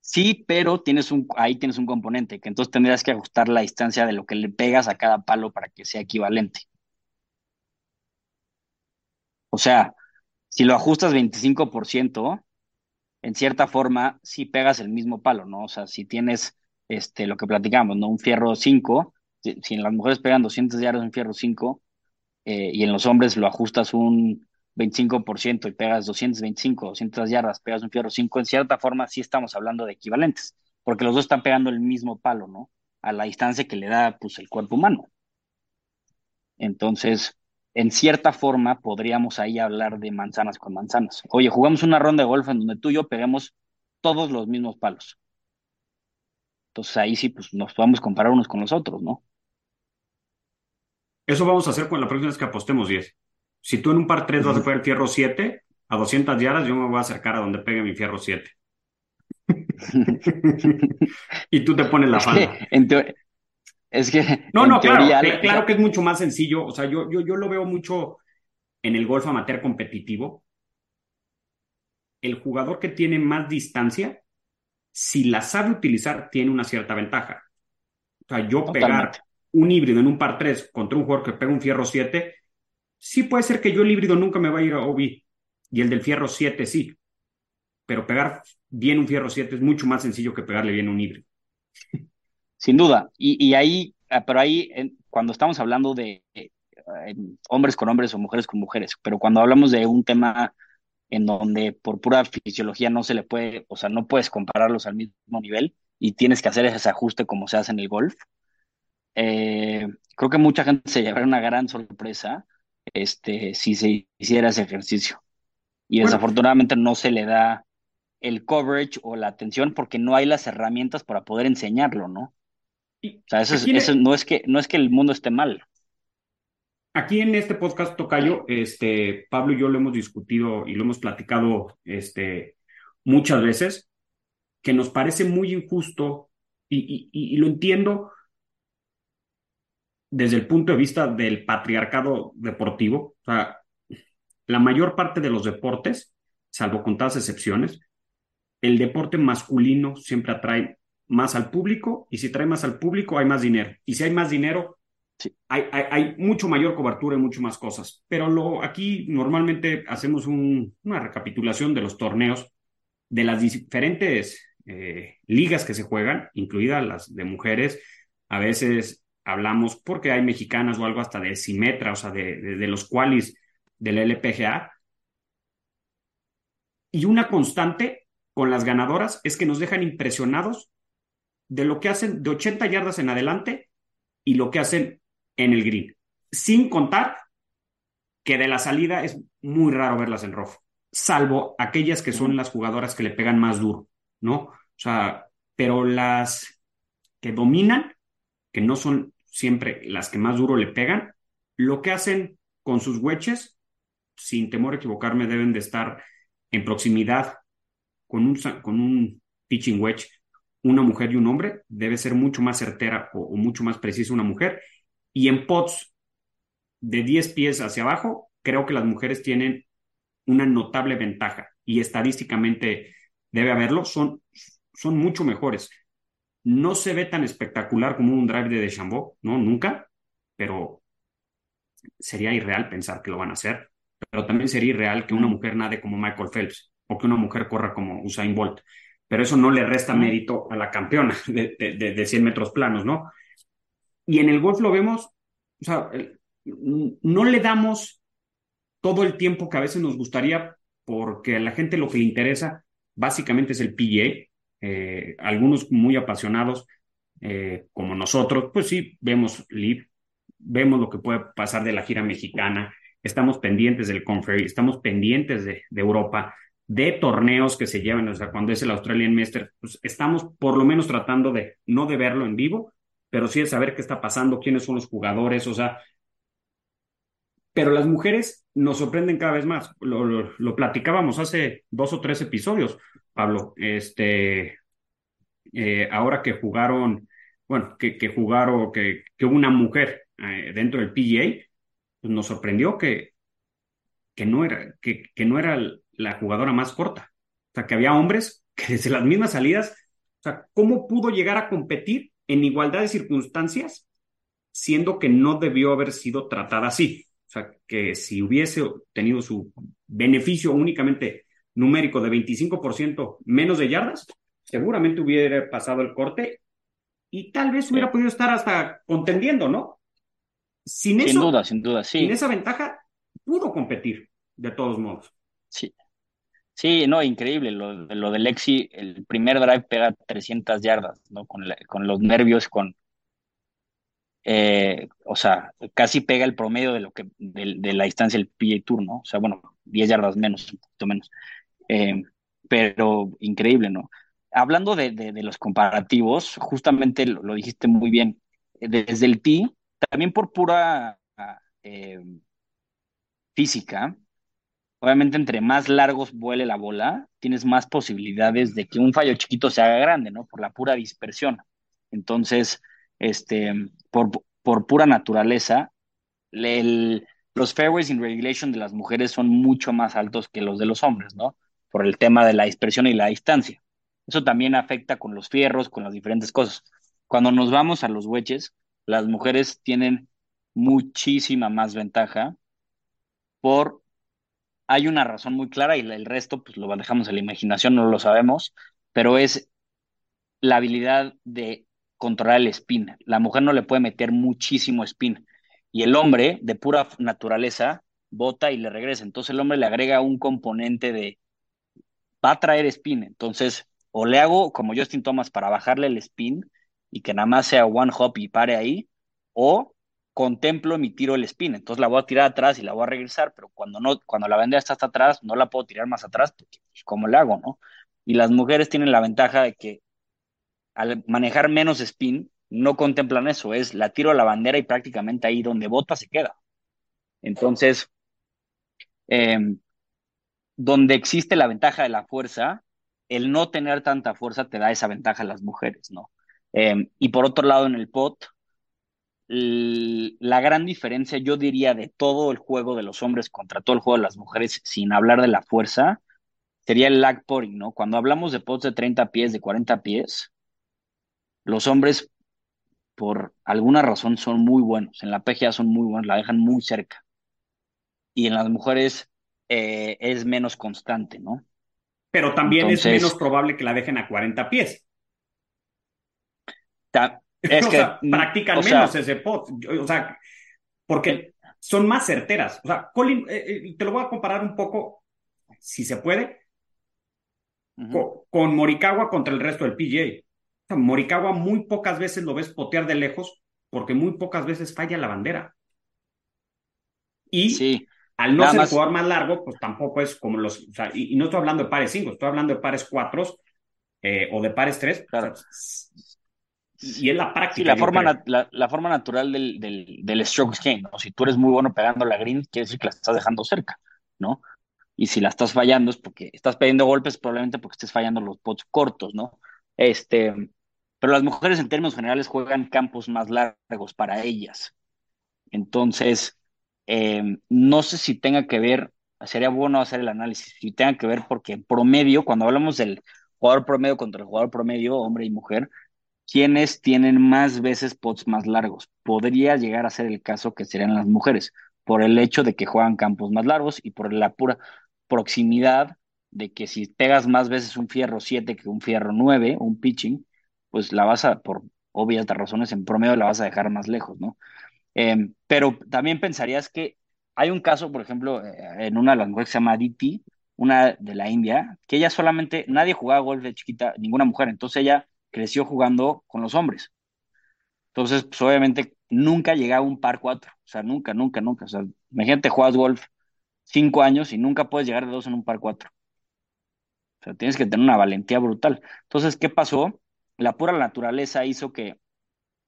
Sí, pero tienes un, ahí tienes un componente, que entonces tendrías que ajustar la distancia de lo que le pegas a cada palo para que sea equivalente. O sea, si lo ajustas 25%, en cierta forma, sí pegas el mismo palo, ¿no? O sea, si tienes este, lo que platicamos, ¿no? Un fierro 5, si, las mujeres pegan 200 yardas un fierro 5, eh, y en los hombres lo ajustas un 25% y pegas 225, 200 yardas, pegas un fierro 5, en cierta forma sí estamos hablando de equivalentes, porque los dos están pegando el mismo palo, ¿no? A la distancia que le da pues el cuerpo humano. Entonces, en cierta forma podríamos ahí hablar de manzanas con manzanas. Oye, jugamos una ronda de golf en donde tú y yo peguemos todos los mismos palos. Entonces ahí sí, pues nos podemos comparar unos con los otros, ¿no? Eso vamos a hacer con la próxima vez que apostemos 10. Si tú en un par 3 vas a el fierro 7 a 200 yardas, yo me voy a acercar a donde pegue mi fierro 7. *laughs* y tú te pones la falda. Es que. No, no, claro, claro que es mucho más sencillo. O sea, yo, yo, yo lo veo mucho en el golf amateur competitivo. El jugador que tiene más distancia, si la sabe utilizar, tiene una cierta ventaja. O sea, yo pegar un híbrido en un par 3 contra un jugador que pega un fierro 7, sí puede ser que yo el híbrido nunca me vaya a ir a OB y el del fierro 7 sí. Pero pegar bien un fierro 7 es mucho más sencillo que pegarle bien un híbrido. Sin duda. Y, ahí, ah, pero ahí, cuando estamos hablando de eh, hombres con hombres o mujeres con mujeres, pero cuando hablamos de un tema en donde por pura fisiología no se le puede, o sea, no puedes compararlos al mismo nivel y tienes que hacer ese ajuste como se hace en el golf, eh, creo que mucha gente se llevaría una gran sorpresa este, si se hiciera ese ejercicio. Y desafortunadamente no se le da el coverage o la atención porque no hay las herramientas para poder enseñarlo, ¿no? o sea, eso, eso no, es que, no es que el mundo esté mal. Aquí en este podcast, Tocayo, este, Pablo y yo lo hemos discutido y lo hemos platicado este, muchas veces, que nos parece muy injusto y, y, y lo entiendo desde el punto de vista del patriarcado deportivo. O sea, la mayor parte de los deportes, salvo contadas excepciones, el deporte masculino siempre atrae más al público y si trae más al público hay más dinero. Y si hay más dinero, hay, hay, hay, mucho mayor cobertura y mucho más cosas. Pero lo, aquí normalmente hacemos un, una recapitulación de los torneos, de las diferentes eh, ligas que se juegan, incluidas las de mujeres. A veces hablamos, porque hay mexicanas o algo hasta de Simetra, o sea, de, de, los cuales del LPGA. Y una constante con las ganadoras es que nos dejan impresionados de lo que hacen de 80 yardas en adelante y lo que hacen en el green. Sin contar que de la salida es muy raro verlas en rojo, salvo aquellas que son las jugadoras que le pegan más duro, ¿no? O sea, pero las que dominan, que no son siempre las que más duro le pegan, lo que hacen con sus hueches sin temor a equivocarme, deben de estar en proximidad con un, con un pitching wedge, una mujer y un hombre, debe ser mucho más certera o, o mucho más precisa una mujer. Y en pots de 10 pies hacia abajo, creo que las mujeres tienen una notable ventaja y estadísticamente debe haberlo, son, son mucho mejores. No se ve tan espectacular como un drive de Deschambault, ¿no? Nunca, pero sería irreal pensar que lo van a hacer. Pero también sería irreal que una mujer nade como Michael Phelps o que una mujer corra como Usain Bolt. Pero eso no le resta mérito a la campeona *laughs* de, de, de 100 metros planos, ¿no? Y en el golf lo vemos, o sea, no le damos todo el tiempo que a veces nos gustaría porque a la gente lo que le interesa básicamente es el PGA. Eh, algunos muy apasionados eh, como nosotros, pues sí, vemos Live, vemos lo que puede pasar de la gira mexicana, estamos pendientes del Conferry, estamos pendientes de, de, Europa, de torneos que se llevan, o sea, cuando es el Australian Master, pues estamos por lo menos tratando de, no de verlo en vivo, pero sí de saber qué está pasando, quiénes son los jugadores, o sea, pero las mujeres nos sorprenden cada vez más. Lo, lo, lo, platicábamos hace dos o tres episodios, Pablo. Este, eh, ahora que jugaron, bueno, que, que jugaron, que, que una mujer eh, dentro del PGA, pues nos sorprendió que, que, no era, que, que no era la jugadora más corta. O sea, que había hombres *laughs* que desde las mismas salidas, o sea, ¿cómo pudo llegar a competir en igualdad de circunstancias, siendo que no debió haber sido tratada así? O sea, que si hubiese tenido su beneficio únicamente numérico de 25% menos de yardas, seguramente hubiera pasado el corte y tal vez hubiera podido estar hasta contendiendo, ¿no? Sin, sin eso, duda, sin duda, sí. Sin esa ventaja, pudo competir, de todos modos. Sí. Sí, no, increíble. Lo, lo del Lexi, el primer drive pega 300 yardas, ¿no? Con, la, con los nervios, con, eh, o sea, casi pega el promedio de lo que de, de, la distancia del PGA Tour, ¿no? O sea, bueno, 10 yardas menos, un poquito menos. Eh, pero increíble, ¿no? Hablando de, los comparativos, justamente lo, dijiste muy bien, desde el tee, también por pura eh, física, obviamente entre más largos vuele la bola, tienes más posibilidades de que un fallo chiquito se haga grande, ¿no? Por la pura dispersión. Entonces, este, por, por pura naturaleza, los fairways in regulation de las mujeres son mucho más altos que los de los hombres, ¿no? Por el tema de la dispersión y la distancia. Eso también afecta con los fierros, con las diferentes cosas. Cuando nos vamos a los wedges, las mujeres tienen muchísima más ventaja por hay una razón muy clara y el resto pues lo dejamos a la imaginación, no lo sabemos, pero es la habilidad de controlar el spin. La mujer no le puede meter muchísimo spin. Y el hombre, de pura naturaleza, bota y le regresa. Entonces el hombre le agrega un componente de, va a traer spin. Entonces, o le hago como Justin Thomas para bajarle el spin y que nada más sea one hop y pare ahí, o contemplo mi tiro el spin. Entonces la voy a tirar atrás y la voy a regresar, pero cuando no, cuando la bandera está hasta atrás, no la puedo tirar más atrás, porque pues, ¿cómo le hago, no? Y las mujeres tienen la ventaja de que al manejar menos spin, no contemplan eso, es la tiro a la bandera y prácticamente ahí donde bota se queda. Entonces, eh, donde existe la ventaja de la fuerza, el no tener tanta fuerza te da esa ventaja a las mujeres, ¿no? Eh, y por otro lado, en el pot, la gran diferencia, yo diría, de todo el juego de los hombres contra todo el juego de las mujeres, sin hablar de la fuerza, sería el lag potting, ¿no? Cuando hablamos de pots de 30 pies, de 40 pies, los hombres, por alguna razón, son muy buenos. En la PGA son muy buenos, la dejan muy cerca. Y en las mujeres eh, es menos constante, ¿no? Pero también Entonces, es menos probable que la dejen a 40 pies. Ta *laughs* es o que sea, practican o menos sea, ese pot. O sea, porque son más certeras. O sea, Colin, eh, eh, te lo voy a comparar un poco, si se puede, uh -huh. con, con Morikawa contra el resto del PGA. Morikawa muy pocas veces lo ves potear de lejos porque muy pocas veces falla la bandera. Y sí, al no ser más... jugador más largo, pues tampoco es como los. O sea, y, y, no estoy hablando de pares 5, estoy hablando de pares 4 eh, o de pares 3. Claro. O sea, y es la práctica. Sí, la, forma, la, la, forma natural del, del, del stroke game. ¿no? Si tú eres muy bueno pegando la green, quiere decir que la estás dejando cerca. ¿no? Y si la estás fallando es porque estás pidiendo golpes, probablemente porque estés fallando los pots cortos, ¿no? Este, pero las mujeres en términos generales juegan campos más largos para ellas. Entonces, eh, no sé si tenga que ver, sería bueno hacer el análisis, si tenga que ver porque en promedio, cuando hablamos del jugador promedio contra el jugador promedio, hombre y mujer, ¿quiénes tienen más veces pots más largos? Podría llegar a ser el caso que serían las mujeres, por el hecho de que juegan campos más largos y por la pura proximidad de que si pegas más veces un fierro 7 que un fierro 9, un pitching, pues la vas a, por obvias razones, en promedio la vas a dejar más lejos, ¿no? Eh, pero también pensarías que hay un caso, por ejemplo, eh, en una de las mujeres que se llama Aditi, una de la India, que ella solamente, nadie jugaba golf de chiquita, ninguna mujer, entonces ella creció jugando con los hombres. Entonces, pues obviamente nunca llegaba a un par cuatro, o sea, nunca, nunca, nunca. O sea, imagínate, juegas golf cinco años y nunca puedes llegar de dos en un par cuatro. O sea, tienes que tener una valentía brutal. Entonces, ¿qué pasó? La pura naturaleza hizo que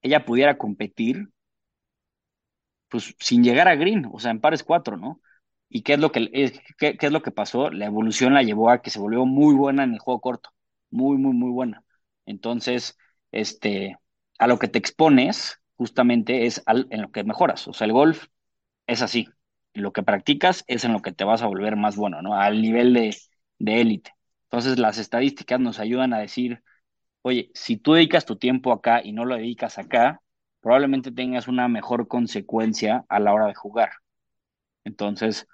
ella pudiera competir, pues sin llegar a green, o sea, en pares cuatro, ¿no? ¿Y qué es lo que, qué, es lo que pasó? La evolución la llevó a que se volvió muy buena en el juego corto, muy, muy, muy buena. Entonces, este, a lo que te expones justamente es en lo que mejoras. O sea, el golf es así. Lo que practicas es en lo que te vas a volver más bueno, ¿no? Al nivel de élite. Entonces, las estadísticas nos ayudan a decir, oye, si tú dedicas tu tiempo acá y no lo dedicas acá, probablemente tengas una mejor consecuencia a la hora de jugar. Entonces,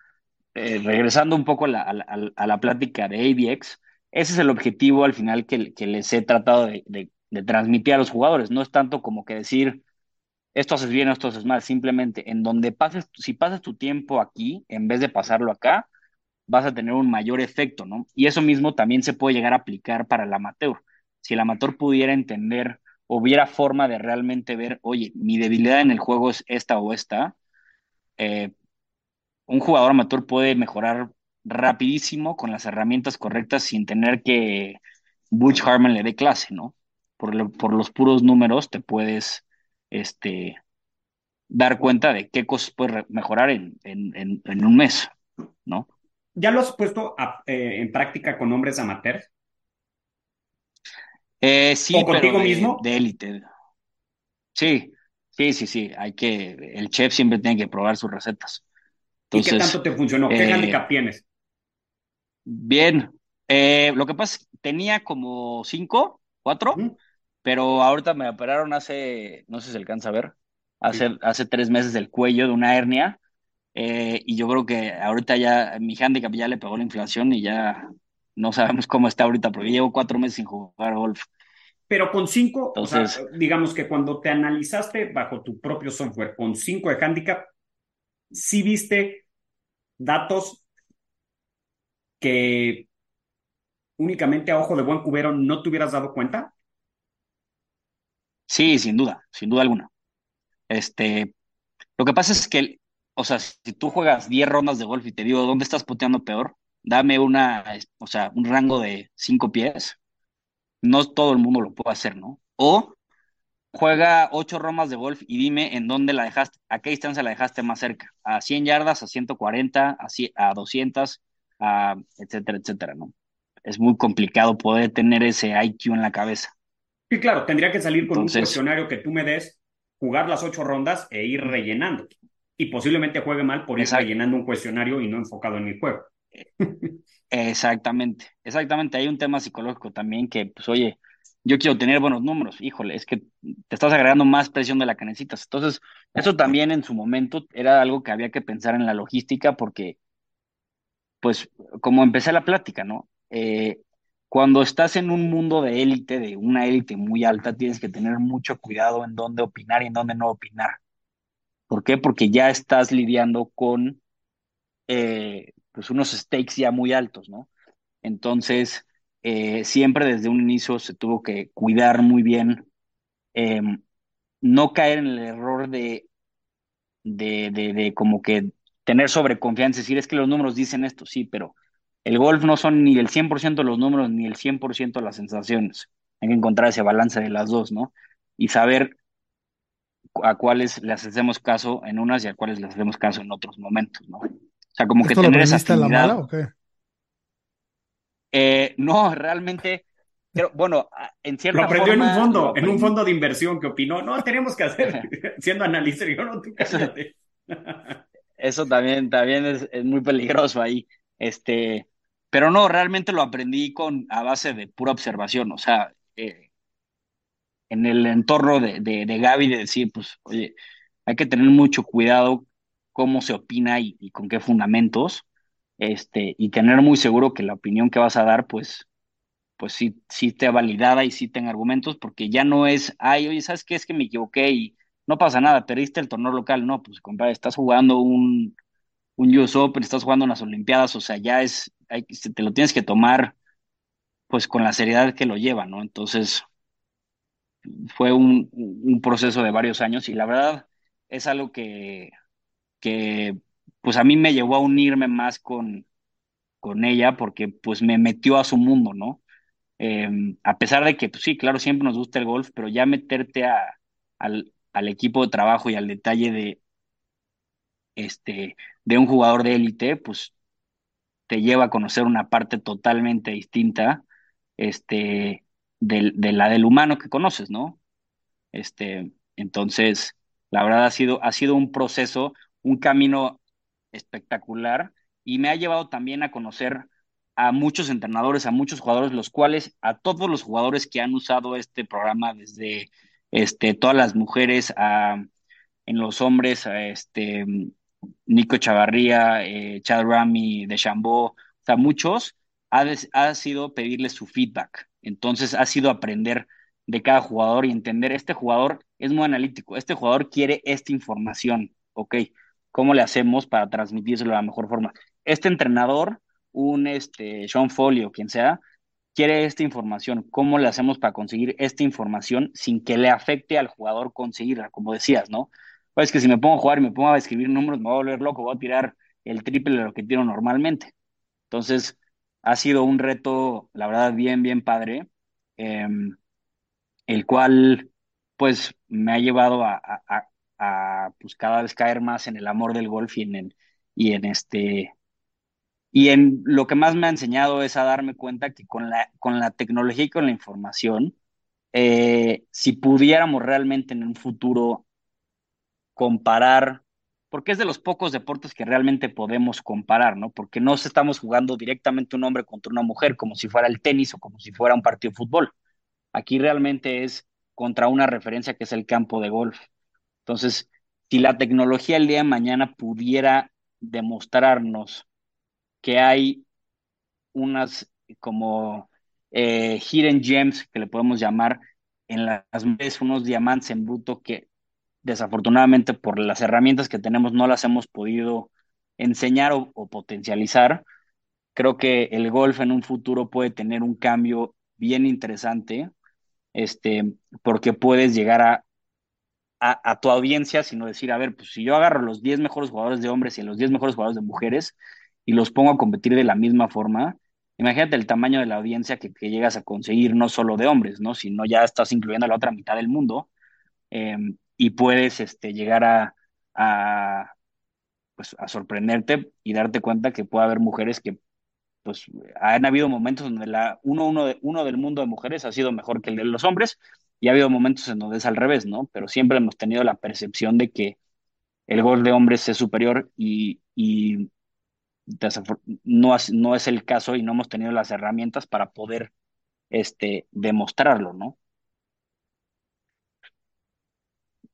eh, regresando un poco a la, a, plática de ABX, ese es el objetivo al final que, les he tratado de, transmitir a los jugadores. No es tanto como que decir, esto haces bien, esto haces mal, simplemente en donde pases, si pasas tu tiempo aquí, en vez de pasarlo acá, vas a tener un mayor efecto, ¿no? Y eso mismo también se puede llegar a aplicar para el amateur. Si el amateur pudiera entender hubiera forma de realmente ver, oye, mi debilidad en el juego es esta o esta, eh, un jugador amateur puede mejorar rapidísimo con las herramientas correctas sin tener que Butch Harmon le dé clase, ¿no? Por, por los puros números te puedes este, dar cuenta de qué cosas puedes mejorar en, en, un mes, ¿no? ¿Ya lo has puesto eh, en práctica con hombres amateurs? Eh, sí, ¿O contigo mismo? De élite. Sí, sí, sí, sí. Hay que, el chef siempre tiene que probar sus recetas. ¿Y qué tanto te funcionó? ¿Qué handicap eh, tienes? Bien. lo que pasa es que tenía como cinco, cuatro, pero ahorita me operaron hace, no sé si se alcanza a ver, hace, hace tres meses del cuello de una hernia eh, y yo creo que ahorita ya mi handicap ya le pegó la inflación y ya no sabemos cómo está ahorita, porque llevo cuatro meses sin jugar golf. Pero con cinco, o sea, digamos que cuando te analizaste bajo tu propio software con cinco de handicap, sí viste datos que únicamente a ojo de buen cubero no te hubieras dado cuenta? Sí, sin duda, sin duda alguna. Este, lo que pasa es que o sea, si tú juegas 10 rondas de golf y te digo, ¿dónde estás puteando peor? Dame una, o sea, un rango de 5 pies. No todo el mundo lo puede hacer, ¿no? O juega 8 rondas de golf y dime en dónde la dejaste, a qué distancia la dejaste más cerca. A 100 yardas, a 140, a, a 200, a etcétera, etcétera, ¿no? Es muy complicado poder tener ese IQ en la cabeza. Sí, claro, tendría que salir con un cuestionario que tú me des, jugar las 8 rondas e ir rellenando y posiblemente juegue mal por ir llenando un cuestionario y no enfocado en el juego. Exactamente, exactamente. Hay un tema psicológico también que, pues, oye, yo quiero tener buenos números, híjole, es que te estás agregando más presión de la que necesitas. Entonces, eso también en su momento era algo que había que pensar en la logística porque, pues, como empecé la plática, ¿no? Eh, cuando estás en un mundo de élite, de una élite muy alta, tienes que tener mucho cuidado en dónde opinar y en dónde no opinar. ¿Por qué? Porque ya estás lidiando con eh, pues unos stakes ya muy altos, ¿no? Entonces, eh, siempre desde un inicio se tuvo que cuidar muy bien, em, no caer en el error de, de, de, como que tener sobreconfianza, decir, es que los números dicen esto, sí, pero el golf no son ni el 100% de los números ni el 100% de las sensaciones. Hay que encontrar ese balance de las dos, ¿no? Y saber a cuáles les hacemos caso en unas y a cuáles les hacemos caso en otros momentos, ¿no? Sea, como que ¿Esto lo tener esa aprendiste a la afinidad. mala o qué? Eh, no, realmente, creo, bueno, en Lo cierta aprendió en un fondo, lo en un fondo de inversión que opinó, no, tenemos que hacer, *laughs* *laughs* siendo analista, yo no, tú Eso, cállate. eso también, también es, es muy peligroso ahí. Este, pero no, realmente lo aprendí con, a base de pura observación. O sea, eh, en el entorno de, de, de Gaby, de decir, pues, oye, hay que tener mucho cuidado cómo se opina y, con qué fundamentos, este, y tener muy seguro que la opinión que vas a dar, pues, pues sí, sí esté validada y sí tenga argumentos, porque ya no es, ay, oye, ¿sabes qué? Es que me equivoqué y no pasa nada, perdiste el torneo local. No, pues, compadre, estás jugando un, un US Open, estás jugando unas Olimpiadas, o sea, ya es, te lo tienes que tomar, pues, con la seriedad que lo lleva, ¿no? Entonces, fue un, un proceso de varios años y la verdad es algo que, que pues a mí me llevó a unirme más con, con ella porque pues me metió a su mundo, ¿no? Eh, a pesar de que pues sí, claro, siempre nos gusta el golf, pero ya meterte a, al, al equipo de trabajo y al detalle de, este, de un jugador de élite, pues te lleva a conocer una parte totalmente distinta este, del- de la del humano que conoces, ¿no? Este, entonces, la verdad ha sido, ha sido un proceso, un camino espectacular y me ha llevado también a conocer a muchos entrenadores, a muchos jugadores, los cuales, a todos los jugadores que han usado este programa, desde este, todas las mujeres, a, en los hombres, a este, Nico Chavarría, eh, Chad Rami, DeChambeau, o sea, muchos, ha, ha sido pedirles su feedback. Entonces, ha sido aprender de cada jugador y entender, este jugador es muy analítico, este jugador quiere esta información, ¿ok? ¿Cómo le hacemos para transmitírselo de la mejor forma? Este entrenador, un este, Sean Foley o quien sea, quiere esta información. ¿Cómo le hacemos para conseguir esta información sin que le afecte al jugador conseguirla? Como decías, ¿no? Pues que si me pongo a jugar y me pongo a escribir números, me voy a volver loco, voy a tirar el triple de lo que tiro normalmente. Entonces, ha sido un reto, la verdad, bien, bien padre, eh, el cual, pues, me ha llevado a, a, pues, cada vez caer más en el amor del golf y en, el, y en este, y en lo que más me ha enseñado es a darme cuenta que con la, con la tecnología y con la información, eh, si pudiéramos realmente en un futuro comparar, porque es de los pocos deportes que realmente podemos comparar, ¿no? Porque no estamos jugando directamente un hombre contra una mujer como si fuera el tenis o como si fuera un partido de fútbol. Aquí realmente es contra una referencia que es el campo de golf. Entonces, si la tecnología el día de mañana pudiera demostrarnos que hay unas como eh, hidden gems que le podemos llamar en las redes, unos diamantes en bruto que desafortunadamente por las herramientas que tenemos no las hemos podido enseñar o, o potencializar. Creo que el golf en un futuro puede tener un cambio bien interesante, este, porque puedes llegar a, a, tu audiencia, sino decir, a ver, pues si yo agarro los 10 mejores jugadores de hombres y los 10 mejores jugadores de mujeres y los pongo a competir de la misma forma, imagínate el tamaño de la audiencia que, que llegas a conseguir, no solo de hombres, ¿no? Sino ya estás incluyendo a la otra mitad del mundo eh, y puedes este, llegar a, a, pues, a sorprenderte y darte cuenta que puede haber mujeres que pues han habido momentos donde la uno, uno, de, uno del mundo de mujeres ha sido mejor que el de los hombres y ha habido momentos en donde es al revés, ¿no? Pero siempre hemos tenido la percepción de que el gol de hombres es superior y, no, es el caso y no hemos tenido las herramientas para poder este, demostrarlo, ¿no?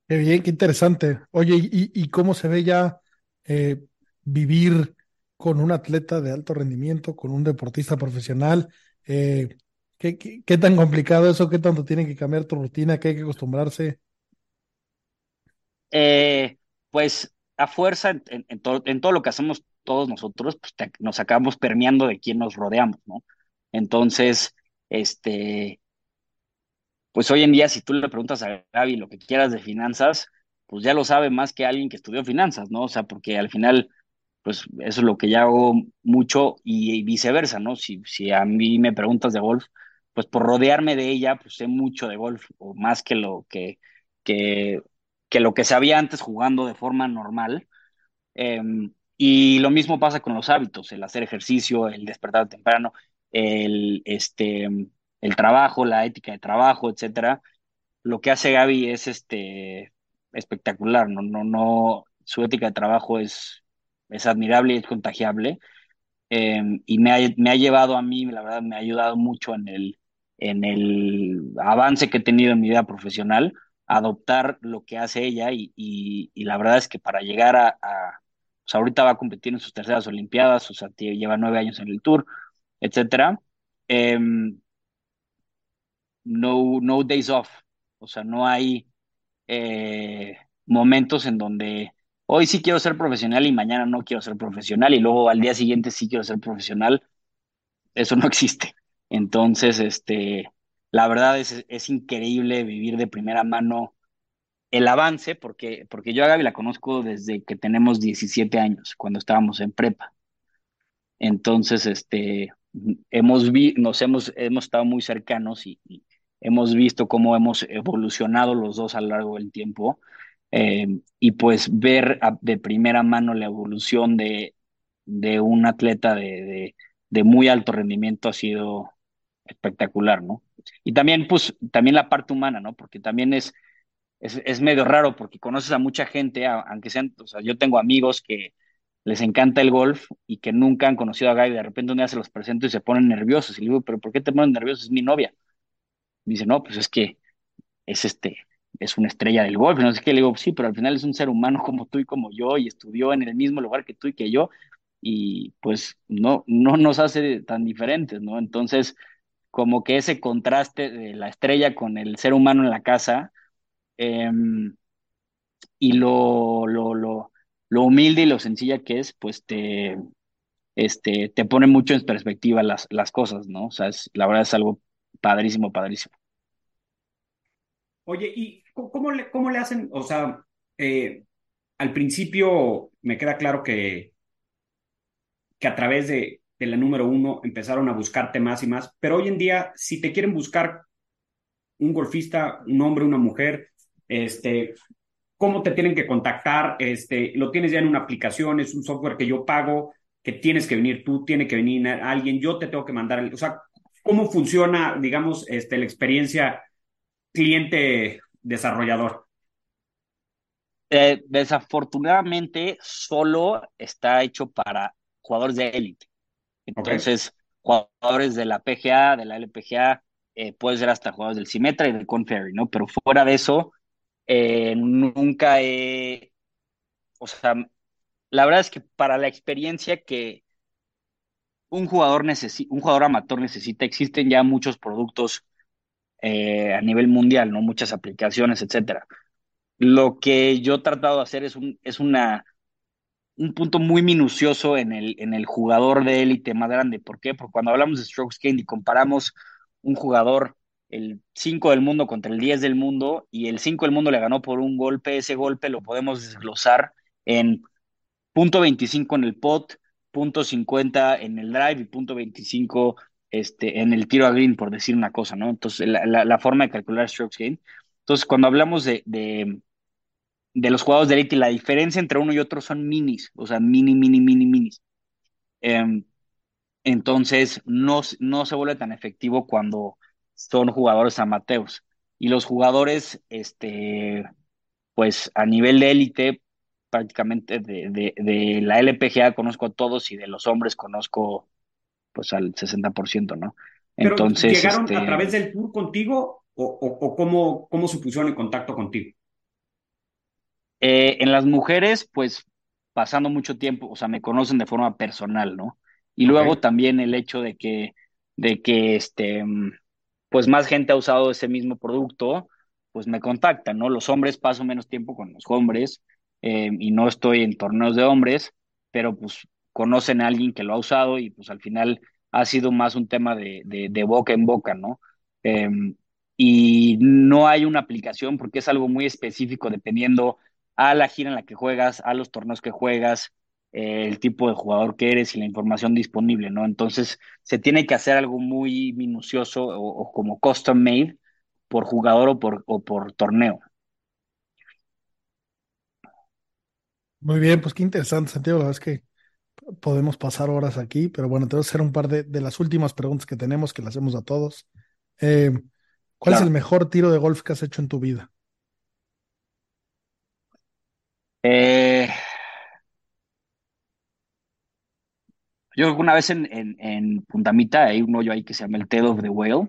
Qué bien, qué interesante. Oye, ¿y, y cómo se ve ya eh, vivir con un atleta de alto rendimiento, con un deportista profesional? Eh, ¿qué, tan complicado eso? ¿Qué tanto tiene que cambiar tu rutina? ¿Qué hay que acostumbrarse? Eh, pues a fuerza, en, todo, lo que hacemos todos nosotros, pues nos acabamos permeando de quién nos rodeamos, ¿no? Entonces, este, pues hoy en día, si tú le preguntas a Gaby lo que quieras de finanzas, pues ya lo sabe más que alguien que estudió finanzas, ¿no? O sea, porque al final, pues eso es lo que ya hago mucho y, y viceversa, ¿no? Si, si a mí me preguntas de golf, pues por rodearme de ella, pues sé mucho de golf, o más que lo que, que, que lo que sabía antes jugando de forma normal. Eh, Y lo mismo pasa con los hábitos, el hacer ejercicio, el despertar temprano, el, este, el trabajo, la ética de trabajo, etcétera. Lo que hace Gaby es este, espectacular, no, no, no, su ética de trabajo es, es admirable y es contagiable. Eh, y me ha, me ha llevado a mí, la verdad, me ha ayudado mucho en el, en el avance que he tenido en mi vida profesional, adoptar lo que hace ella y, la verdad es que para llegar a, a pues ahorita va a competir en sus terceras Olimpiadas, o sea, lleva nueve años en el Tour, etcétera. Eh, no, no days off, o sea, no hay eh, momentos en donde hoy sí quiero ser profesional y mañana no quiero ser profesional y luego al día siguiente sí quiero ser profesional. Eso no existe. Entonces, este, la verdad es, es increíble vivir de primera mano el avance, porque, porque yo a Gaby la conozco desde que tenemos 17 años, cuando estábamos en prepa. Entonces, este, hemos vi, nos hemos, hemos estado muy cercanos y, hemos visto cómo hemos evolucionado los dos a lo largo del tiempo. Eh, y pues ver de primera mano la evolución de, de un atleta de, de, muy alto rendimiento ha sido espectacular, ¿no? Y también, pues, también la parte humana, ¿no? Porque también es, es, es medio raro porque conoces a mucha gente, aunque sean, o sea, yo tengo amigos que les encanta el golf y que nunca han conocido a Guy, de repente un día se los presento y se ponen nerviosos. Y le digo, ¿pero por qué te ponen nerviosos? Es mi novia. dice, no, pues es que es este, es una estrella del golf. No sé qué, le digo, sí, pero al final es un ser humano *laughs* como tú y como yo y estudió en el mismo lugar que tú y que yo y pues no, no nos hace tan diferentes, ¿no? Entonces, como que ese contraste de la estrella con el ser humano en la casa eh, y lo, lo, lo, lo humilde y lo sencilla que es, pues te, este, te pone mucho en perspectiva las, las cosas, ¿no? O sea, es, la verdad es algo padrísimo, padrísimo. Oye, ¿y cómo le, cómo le hacen? O sea, eh, al principio me queda claro que, que a través de, de, la número uno empezaron a buscarte más y más, pero hoy en día, si te quieren buscar un golfista, un hombre, una mujer, este, ¿cómo te tienen que contactar? Este, lo tienes ya en una aplicación, es un software que yo pago, que tienes que venir tú, tiene que venir alguien, yo te tengo que mandar, o sea, ¿cómo funciona, digamos, este, la experiencia cliente desarrollador? Eh, desafortunadamente, solo está hecho para jugadores de élite. Entonces, jugadores de la PGA, de la LPGA, eh, puede ser hasta jugadores del Symetra y del Conferry, ¿no? Pero fuera de eso, eh, nunca he, o sea, la verdad es que para la experiencia que un jugador necesita, un jugador amateur necesita, existen ya muchos productos eh, a nivel mundial, ¿no? Muchas aplicaciones, etcétera. Lo que yo he tratado de hacer es un, es una, un punto muy minucioso en el, en el jugador de élite más grande. ¿Por qué? Porque cuando hablamos de strokes gain y comparamos un jugador el 5 del mundo contra el 10 del mundo y el 5 del mundo le ganó por un golpe, ese golpe lo podemos desglosar en punto 25 en el pot, punto 50 en el drive y punto 25 este, en el tiro a green, por decir una cosa, ¿no? Entonces, la, la, forma de calcular strokes gain. Entonces, cuando hablamos de, de los jugadores de élite, la diferencia entre uno y otro son minis, o sea, mini, mini, mini, minis. Eh, entonces, no, no se vuelve tan efectivo cuando son jugadores amateurs. Y los jugadores, este, pues a nivel de élite, prácticamente de, de, de, la LPGA conozco a todos y de los hombres conozco pues al 60%, ¿no? Pero Entonces, ¿llegaron este... a través del tour contigo o, o, o cómo, cómo se pusieron en contacto contigo? Eh, en las mujeres, pues pasando mucho tiempo, o sea, me conocen de forma personal, ¿no? Y luego okay. también el hecho de que, de que este, pues más gente ha usado ese mismo producto, pues me contactan, ¿no? Los hombres paso menos tiempo con los hombres eh, y no estoy en torneos de hombres, pero pues conocen a alguien que lo ha usado y pues al final ha sido más un tema de, de, de boca en boca, ¿no? Eh, y no hay una aplicación porque es algo muy específico dependiendo a la gira en la que juegas, a los torneos que juegas, eh, el tipo de jugador que eres y la información disponible, ¿no? Entonces se tiene que hacer algo muy minucioso o, o como custom made por jugador o por, o por torneo. Muy bien, pues qué interesante, Santiago. La verdad es que podemos pasar horas aquí, pero bueno, te voy a hacer un par de, de las últimas preguntas que tenemos, que le hacemos a todos. Eh, ¿cuál es el mejor tiro de golf que has hecho en tu vida? Eh, yo creo que una vez en, en, en Puntamita hay un hoyo ahí que se llama el Tail of the Whale,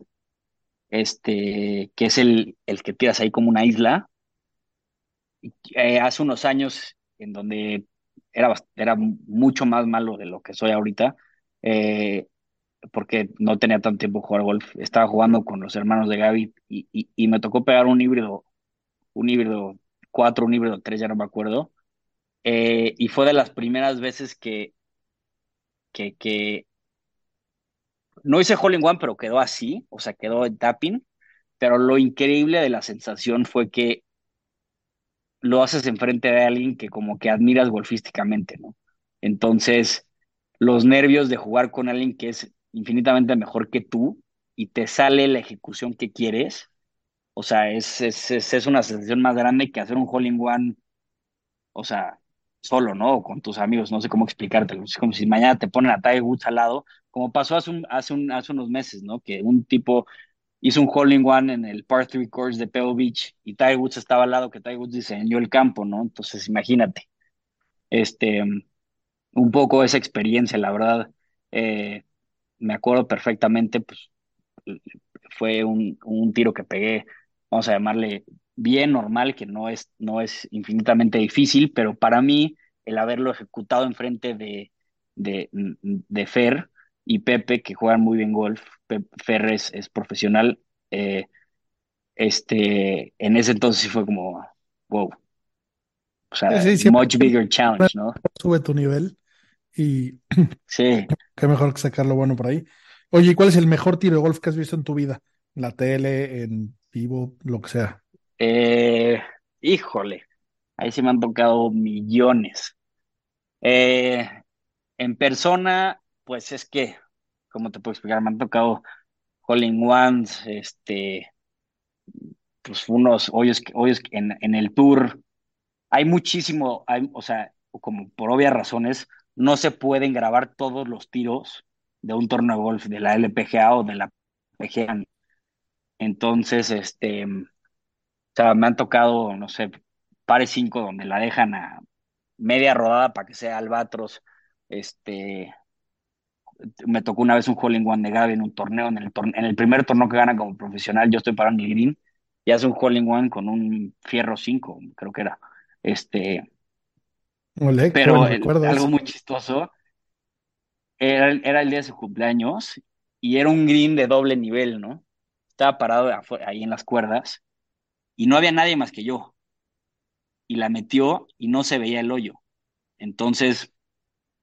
este, que es el, el que tiras ahí como una isla. Eh, hace unos años en donde era, era mucho más malo de lo que soy ahorita, eh, porque no tenía tanto tiempo de jugar golf. Estaba jugando con los hermanos de Gaby y, y, y me tocó pegar un híbrido, un híbrido 4, un híbrido 3, ya no me acuerdo. Eh, y fue de las primeras veces que, que, que no hice hole in one, pero quedó así, o sea, quedó en tapping. Pero lo increíble de la sensación fue que lo haces enfrente de alguien que como que admiras golfísticamente, ¿no? Entonces, los nervios de jugar con alguien que es infinitamente mejor que tú y te sale la ejecución que quieres, o sea, es, es, es, es una sensación más grande que hacer un hole in one, o sea, solo, ¿no? Con tus amigos, no sé cómo explicártelo. Es como si mañana te ponen a Tiger Woods al lado, como pasó hace, un, hace, un, hace unos meses, ¿no? Que un tipo hizo un hole in one en el par 3 course de Pebble Beach y Tiger Woods estaba al lado que Tiger Woods diseñó el campo, ¿no? Entonces, imagínate, este, un poco esa experiencia, la verdad, eh, me acuerdo perfectamente, pues fue un, un tiro que pegué, vamos a llamarle bien normal, que no es, no es infinitamente difícil, pero para mí el haberlo ejecutado enfrente de, de, de Fer y Pepe, que juegan muy bien golf, Fer es, es profesional, eh, este, en ese entonces sí fue como, wow, o sea, sí, much bigger challenge, ¿no? sube tu nivel y Sí, *clears throat* qué mejor que sacar lo bueno por ahí. Oye, ¿y cuál es el mejor tiro de golf que has visto en tu vida? En la tele, en lo que sea. eh, híjole, ahí sí me han tocado millones. Eh, en persona, pues es que, ¿cómo te puedo explicar? Me han tocado hole in ones, este, pues unos hoyos, hoyos en, en el tour. Hay muchísimo, o sea, como por obvias razones, no se pueden grabar todos los tiros de un torneo de golf de la LPGA o de la PGA. Entonces, este, o sea, me han tocado, no sé, pares cinco donde la dejan a media rodada para que sea albatros, este, me tocó una vez un hole in one de Gaby en un torneo, en el, torne- en el primer torneo que gana como profesional, yo estoy parando el green y hace un hole in one con un fierro 5 creo que era. Este, Ole, qué pero bueno el- algo muy chistoso, era, era el día de su cumpleaños y era un green de doble nivel, ¿no? Estaba parado ahí en las cuerdas y no había nadie más que yo y la metió y no se veía el hoyo. Entonces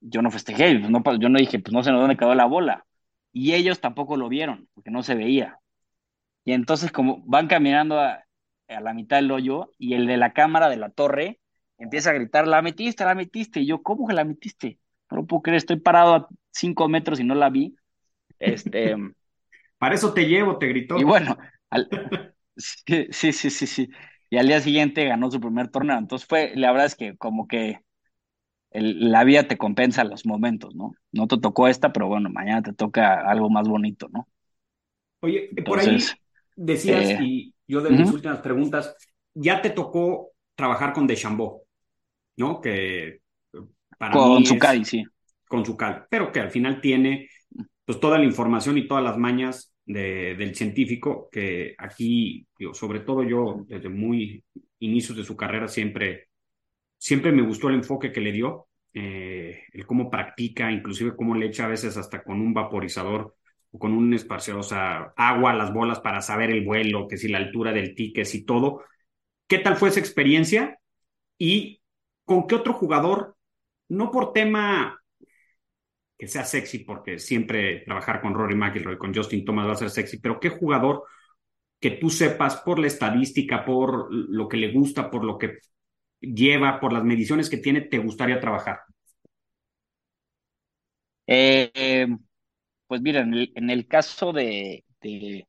yo no festejé, pues no, yo no dije, pues no sé dónde quedó la bola. Y ellos tampoco lo vieron, porque no se veía. Y entonces como van caminando a, a la mitad del hoyo y el de la cámara de la torre empieza a gritar, la metiste, la metiste. Y yo, ¿cómo que la metiste? No lo puedo creer, estoy parado a cinco metros y no la vi. Este, *laughs* Para eso te llevo, te y gritó. bueno, al- sí, sí, sí, sí, sí. Y al día siguiente ganó su primer torneo. Entonces fue, la verdad es que como que el- la vida te compensa los momentos, ¿no? No te tocó esta, pero bueno, mañana te toca algo más bonito, ¿no? Oye, por ahí decías, eh, y yo de mis últimas preguntas, ya te tocó trabajar con Deschambault, ¿no? Que para con mí su es Cádiz, sí. con su cal, pero que al final tiene pues toda la información y todas las mañas de- del científico que aquí, sobre todo yo desde muy inicios de su carrera siempre, siempre me gustó el enfoque que le dio, eh, el cómo practica, inclusive cómo le echa a veces hasta con un vaporizador o con un esparcedor, o sea, agua a las bolas para saber el vuelo, que si la altura del ticket y todo. ¿Qué tal fue esa experiencia? ¿Y con qué otro jugador, no por tema que sea sexy, porque siempre trabajar con Rory McIlroy, con Justin Thomas va a ser sexy, pero qué jugador que tú sepas por la estadística, por lo que le gusta, por lo que lleva, por las mediciones que tiene, te gustaría trabajar? Eh, eh, pues mira, en el, caso de, de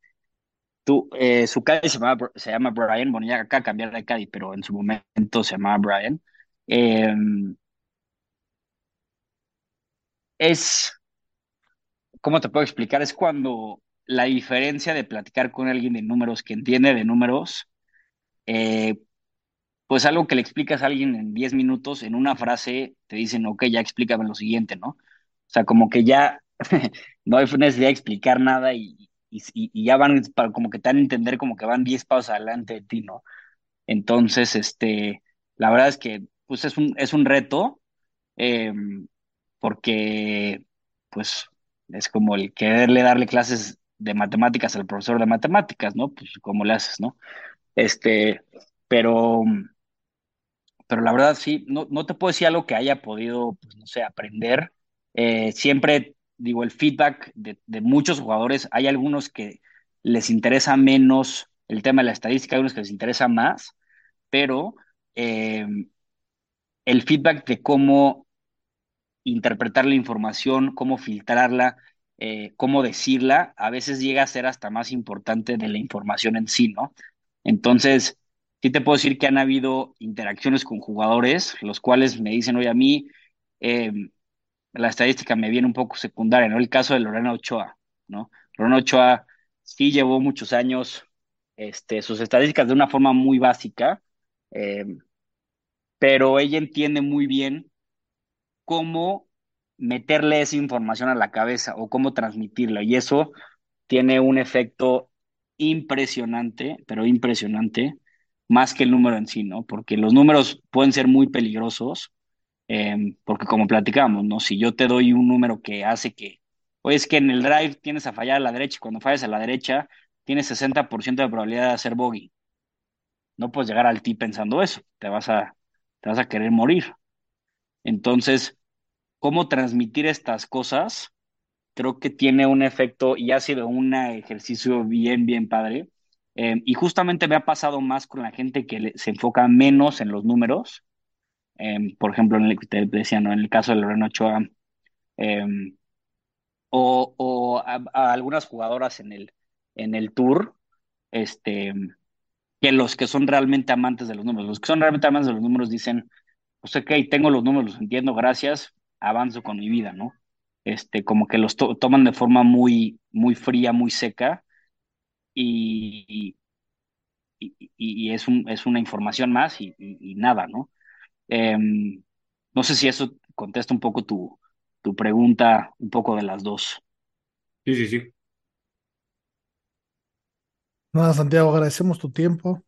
tú, eh, su Cádiz se llama, se llama Brian, bueno, ya acá cambiar de Cádiz, pero en su momento se llamaba Brian. Es, ¿cómo te puedo explicar? Es cuando la diferencia de platicar con alguien de números que entiende de números, eh, pues algo que le explicas a alguien en 10 minutos, en una frase, te dicen, ok, ya explícame lo siguiente, ¿no? O sea, como que ya *laughs* no hay necesidad de explicar nada y, y, ya van, para, como que te dan a entender como que van 10 pasos adelante de ti, ¿no? Entonces, este, la verdad es que, pues es un, es un reto, em, porque, pues, es como el quererle darle clases de matemáticas al profesor de matemáticas, ¿no? Pues, ¿cómo le haces, no? Este, pero pero la verdad sí, no, no te puedo decir algo que haya podido, pues, no sé, aprender. Eh, siempre digo, el feedback de, de, muchos jugadores, hay algunos que les interesa menos el tema de la estadística, hay unos que les interesa más, pero eh, el feedback de cómo interpretar la información, cómo filtrarla, eh, cómo decirla, a veces llega a ser hasta más importante de la información en sí, ¿no? Entonces, sí te puedo decir que han habido interacciones con jugadores, los cuales me dicen, oye, a mí eh, la estadística me viene un poco secundaria, ¿no? El caso de Lorena Ochoa, ¿no? Lorena Ochoa sí llevó muchos años este, sus estadísticas de una forma muy básica, eh, pero ella entiende muy bien cómo meterle esa información a la cabeza o cómo transmitirla, y eso tiene un efecto impresionante, pero impresionante, más que el número en sí, ¿no? Porque los números pueden ser muy peligrosos, eh, porque como platicamos, ¿no? Si yo te doy un número que hace que, oye, es que en el drive tienes a fallar a la derecha y cuando fallas a la derecha tienes 60% de probabilidad de hacer bogey. No puedes llegar al ti pensando eso, te vas a, te vas a querer morir. Entonces, ¿cómo transmitir estas cosas? Creo que tiene un efecto y ha sido un ejercicio bien, bien padre eh, y justamente me ha pasado más con la gente que se enfoca menos en los números. Eh, por ejemplo, en el decía, ¿no? En el caso de Lorena Ochoa, eh, o, o a, a, algunas jugadoras en el, en el tour, este, que los que son realmente amantes de los números. Los que son realmente amantes de los números dicen, pues ok, tengo los números, los entiendo, gracias, avanzo con mi vida, ¿no? Este, como que los to toman de forma muy, muy fría, muy seca, y, y, y, es, un, es una información más y, y nada, ¿no? Eh, no sé si eso contesta un poco tu, tu pregunta, un poco de las dos. Sí, sí, sí. Nada, Santiago, agradecemos tu tiempo.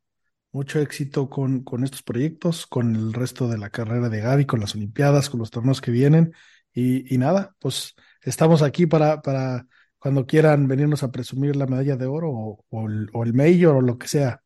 Mucho éxito con, con estos proyectos, con el resto de la carrera de Gaby, con las Olimpiadas, con los torneos que vienen. Y, y nada, pues estamos aquí para, para cuando quieran venirnos a presumir la medalla de oro o, o, el, o el mayor o lo que sea.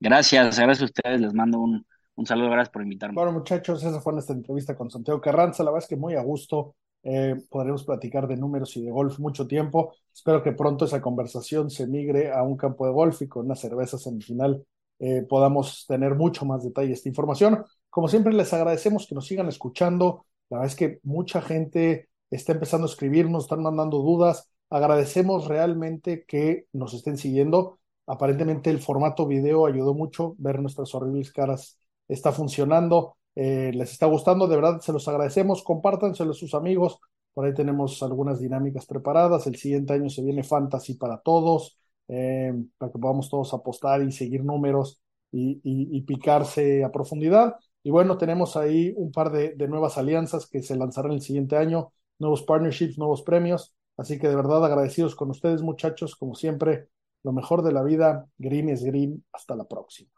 Gracias, gracias a ustedes, les mando un, un saludo, gracias por invitarme. Bueno, muchachos, esa fue nuestra entrevista con Santiago Carranza, la verdad es que muy a gusto. Eh, podremos platicar de números y de golf mucho tiempo. Espero que pronto esa conversación se migre a un campo de golf y con una cerveza semifinal eh, podamos tener mucho más detalle esta información. Como siempre, les agradecemos que nos sigan escuchando. La verdad es que mucha gente está empezando a escribirnos, están mandando dudas. Agradecemos realmente que nos estén siguiendo. Aparentemente el formato video ayudó mucho, ver nuestras horribles caras está funcionando, eh, les está gustando, de verdad se los agradecemos, compártanselo a sus amigos, por ahí tenemos algunas dinámicas preparadas, el siguiente año se viene Fantasy para todos, eh, para que podamos todos apostar y seguir números y, picarse a profundidad. Y bueno, tenemos ahí un par de, de nuevas alianzas que se lanzarán el siguiente año, nuevos partnerships, nuevos premios. Así que de verdad agradecidos con ustedes, muchachos, como siempre, lo mejor de la vida. Green es green. Hasta la próxima.